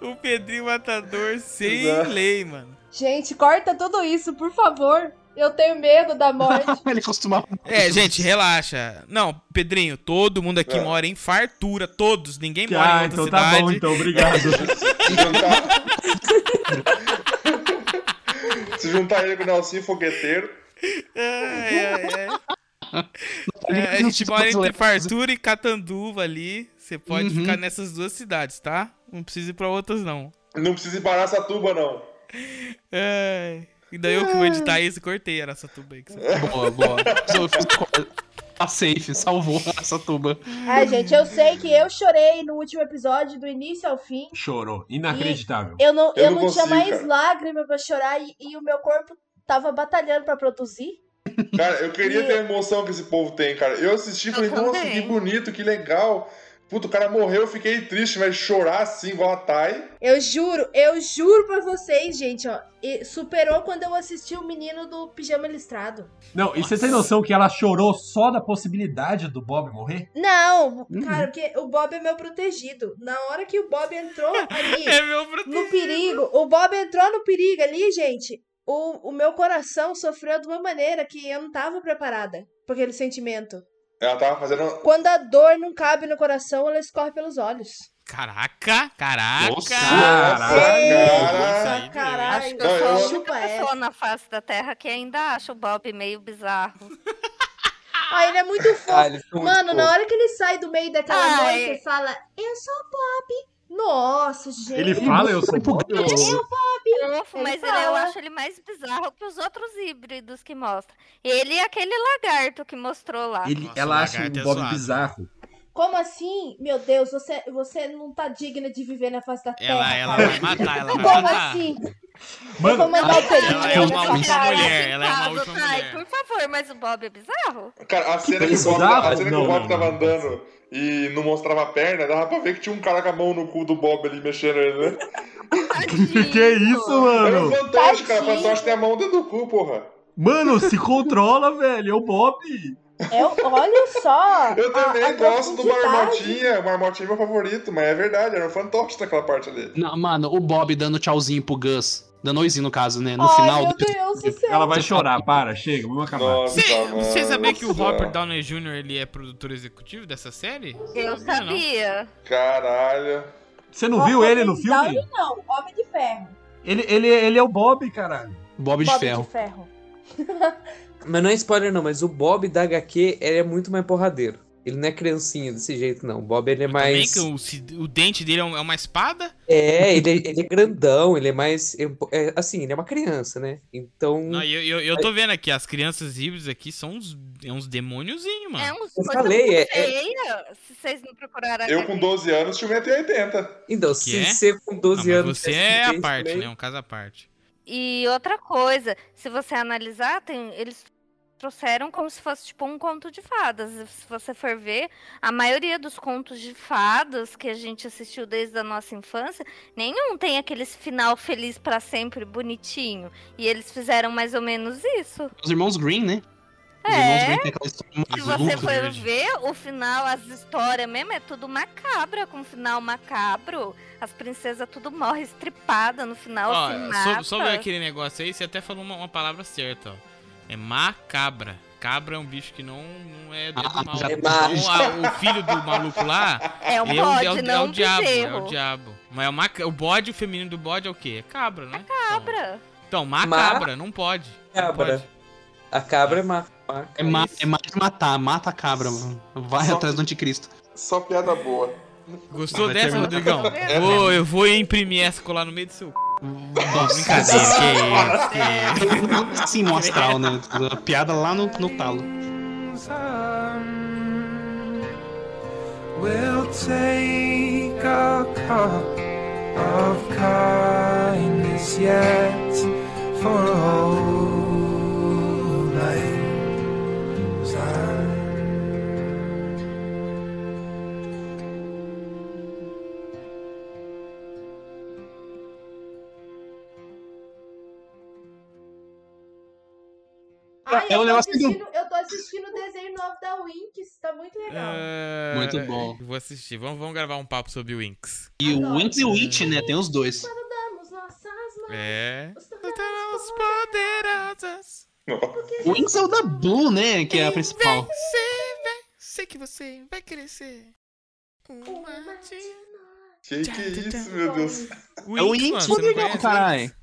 o Pedrinho Matador sem Exato. lei, mano. Gente, corta tudo isso, por favor. Eu tenho medo da <laughs> morte. Ele costumava. É, gente, relaxa. Não, Pedrinho, todo mundo aqui É. mora em fartura, todos. Ninguém mora em Ah, outra então tá cidade. bom, então, obrigado. Se <laughs> juntar... <laughs> Se juntar ele com o Nelsinho Fogueteiro. Ai, ai. É, a gente mora entre fartura e catanduva ali. Você pode Uhum. ficar nessas duas cidades, tá? Não precisa ir pra outras, não. Não precisa ir para Araçatuba, não. Ai. Ainda eu que vou editar isso, cortei essa tuba aí. que você- Boa, boa. Tá safe, salvou <laughs> essa tuba. Ai, gente, eu sei que eu chorei no último episódio, do início ao fim. Chorou. Inacreditável. Eu não, Eu eu não não, tinha consigo, mais cara. lágrima pra chorar e, e o meu corpo tava batalhando pra produzir. Cara, eu queria ter a emoção que esse povo tem, cara. Eu assisti e falei, nossa, que bonito, que legal. Puta, o cara morreu, eu fiquei triste, mas chorar assim, igual a Thay. Eu juro, eu juro pra vocês, gente, ó. e superou quando eu assisti o menino do pijama listrado. Não, e você tem noção que ela chorou só da possibilidade do Bob morrer? Não, Uhum. cara, porque o Bob é meu protegido. Na hora que o Bob entrou <laughs> ali É meu protegido. no perigo, o Bob entrou no perigo ali, gente. O, o meu coração sofreu de uma maneira que eu não tava preparada por aquele sentimento. Ela tava fazendo. Quando a dor não cabe no coração, ela escorre pelos olhos. Caraca, caraca. Nossa, Caraca, Isso cara. aí, Caralho, Acho que eu sou a única pessoa na face da Terra que ainda acha o Bob meio bizarro. Ah, ele é muito fofo. Ah, são muito Mano, na fofos. hora que ele sai do meio daquela Ah, noite é. e fala, eu sou o Bob. Nossa, gente. Ele fala, eu sou Bob. Eu sou o Bob. Ele mas ele, eu acho ele mais bizarro que os outros híbridos que mostra. Ele e aquele lagarto que mostrou lá. Ele, Nossa, ela o acha o é Bob zoado. bizarro. Como assim? Meu Deus, você, você não tá digna de viver na face da terra. Ela, ela vai matar, ela vai Como matar. assim? eu Mano, vou mandar o Pedrinho ela é uma última mulher, ela é uma última mulher. Por favor, mas o Bob é bizarro? Cara, a cena que, o Bob, a cena que Não, o Bob não, tava não. andando e não mostrava a perna, dava pra ver que tinha um cara com a mão no cu do Bob ali mexendo ele, né? <laughs> Que isso, Era mano? o fantoche, cara. Fantoche tem a mão dentro do cu, porra. Mano, se controla, velho. É o Bob. Eu, olha só. Eu também a, a gosto do. Marmotinha. O Marmotinha é meu favorito, mas é verdade, era um fantoche naquela parte ali. Não, mano, o Bob dando tchauzinho pro Gus. Dando oizinho, no caso, né? No Ai, final meu do Deus do céu. Ela vai chorar, para, chega, vamos acabar. Nossa, Você mano. você sabia que o. Robert Downey Jr. ele é produtor executivo dessa série? Eu Sabia. Caralho. Você não viu ele no filme? Downey não, Homem de Ferro. Ele, ele, ele é o Bob, caralho. Bob de Bob ferro. de Ferro. Mas não é spoiler não, mas o Bob da HQ, ele é muito mais porradeiro. Ele não é criancinha desse jeito, não. O Bob, ele é Também mais... que o, se- o dente dele é é uma espada? É, ele, é- ele é grandão, ele é mais... é, assim, ele é uma criança, né? Então... Não, eu, eu, eu tô vendo aqui, as crianças híbridas aqui são uns, é uns demôniozinhos, mano. É uns Eu falei, é- é- feia, se vocês não procuraram Eu com 12 anos tinha 1,80m. Então, Que se é? você com 12 Não, anos... Você é a parte, também- né? Um caso à parte. E outra coisa, se você analisar, tem, eles trouxeram como se fosse tipo um conto de fadas. Se você for ver, a maioria dos contos de fadas que a gente assistiu desde a nossa infância, nenhum tem aquele final feliz pra sempre, bonitinho. E eles fizeram mais ou menos isso. Os irmãos Green, né? Os É. irmãos Green tem aquela história Se você for verdade. ver o final, as histórias mesmo, é tudo macabra, com final macabro. As princesas tudo morre estripada no final, Ó, se só, mata. só ver aquele negócio aí, você até falou uma, uma palavra certa, ó. É macabra. Cabra é um bicho que não, não é, é do Ah, mal. já- Então, a- o filho do maluco lá <laughs> É um é, o, bode, é, o, é não o um diabo. É o diabo. Mas é o, maca- o bode, o feminino do bode é o quê? É cabra, né? Então, Cabra. então macabra, não pode. Não Cabra. pode. A cabra é má. É, ma é mais de matar, mata a cabra, mano. Vai Só- atrás do anticristo. Só piada boa. Gostou Vai dessa, terminar. Rodrigão? <laughs> Vou, eu vou imprimir essa colar no meio do seu. Nossa, Brincadeira, que isso, que Sim, no astral, né? A piada lá no, no talo. We'll take a cup of kindness yet for a Ai, É eu, um tô negócio eu tô assistindo o desenho novo da Winx, tá muito legal. É, Muito bom. Vou assistir. Vamos, vamos gravar um papo sobre o Winx. E o Winx e o Witch, né? Tem os dois. Quando damos nossas mãos, É. os poderosas. O Winx é o da Blue, né? Que é a principal. Você vai. Sei que você vai crescer. Uma de Que que é isso, meu Deus? É o Winx, mano, você não legal, conhece caralho.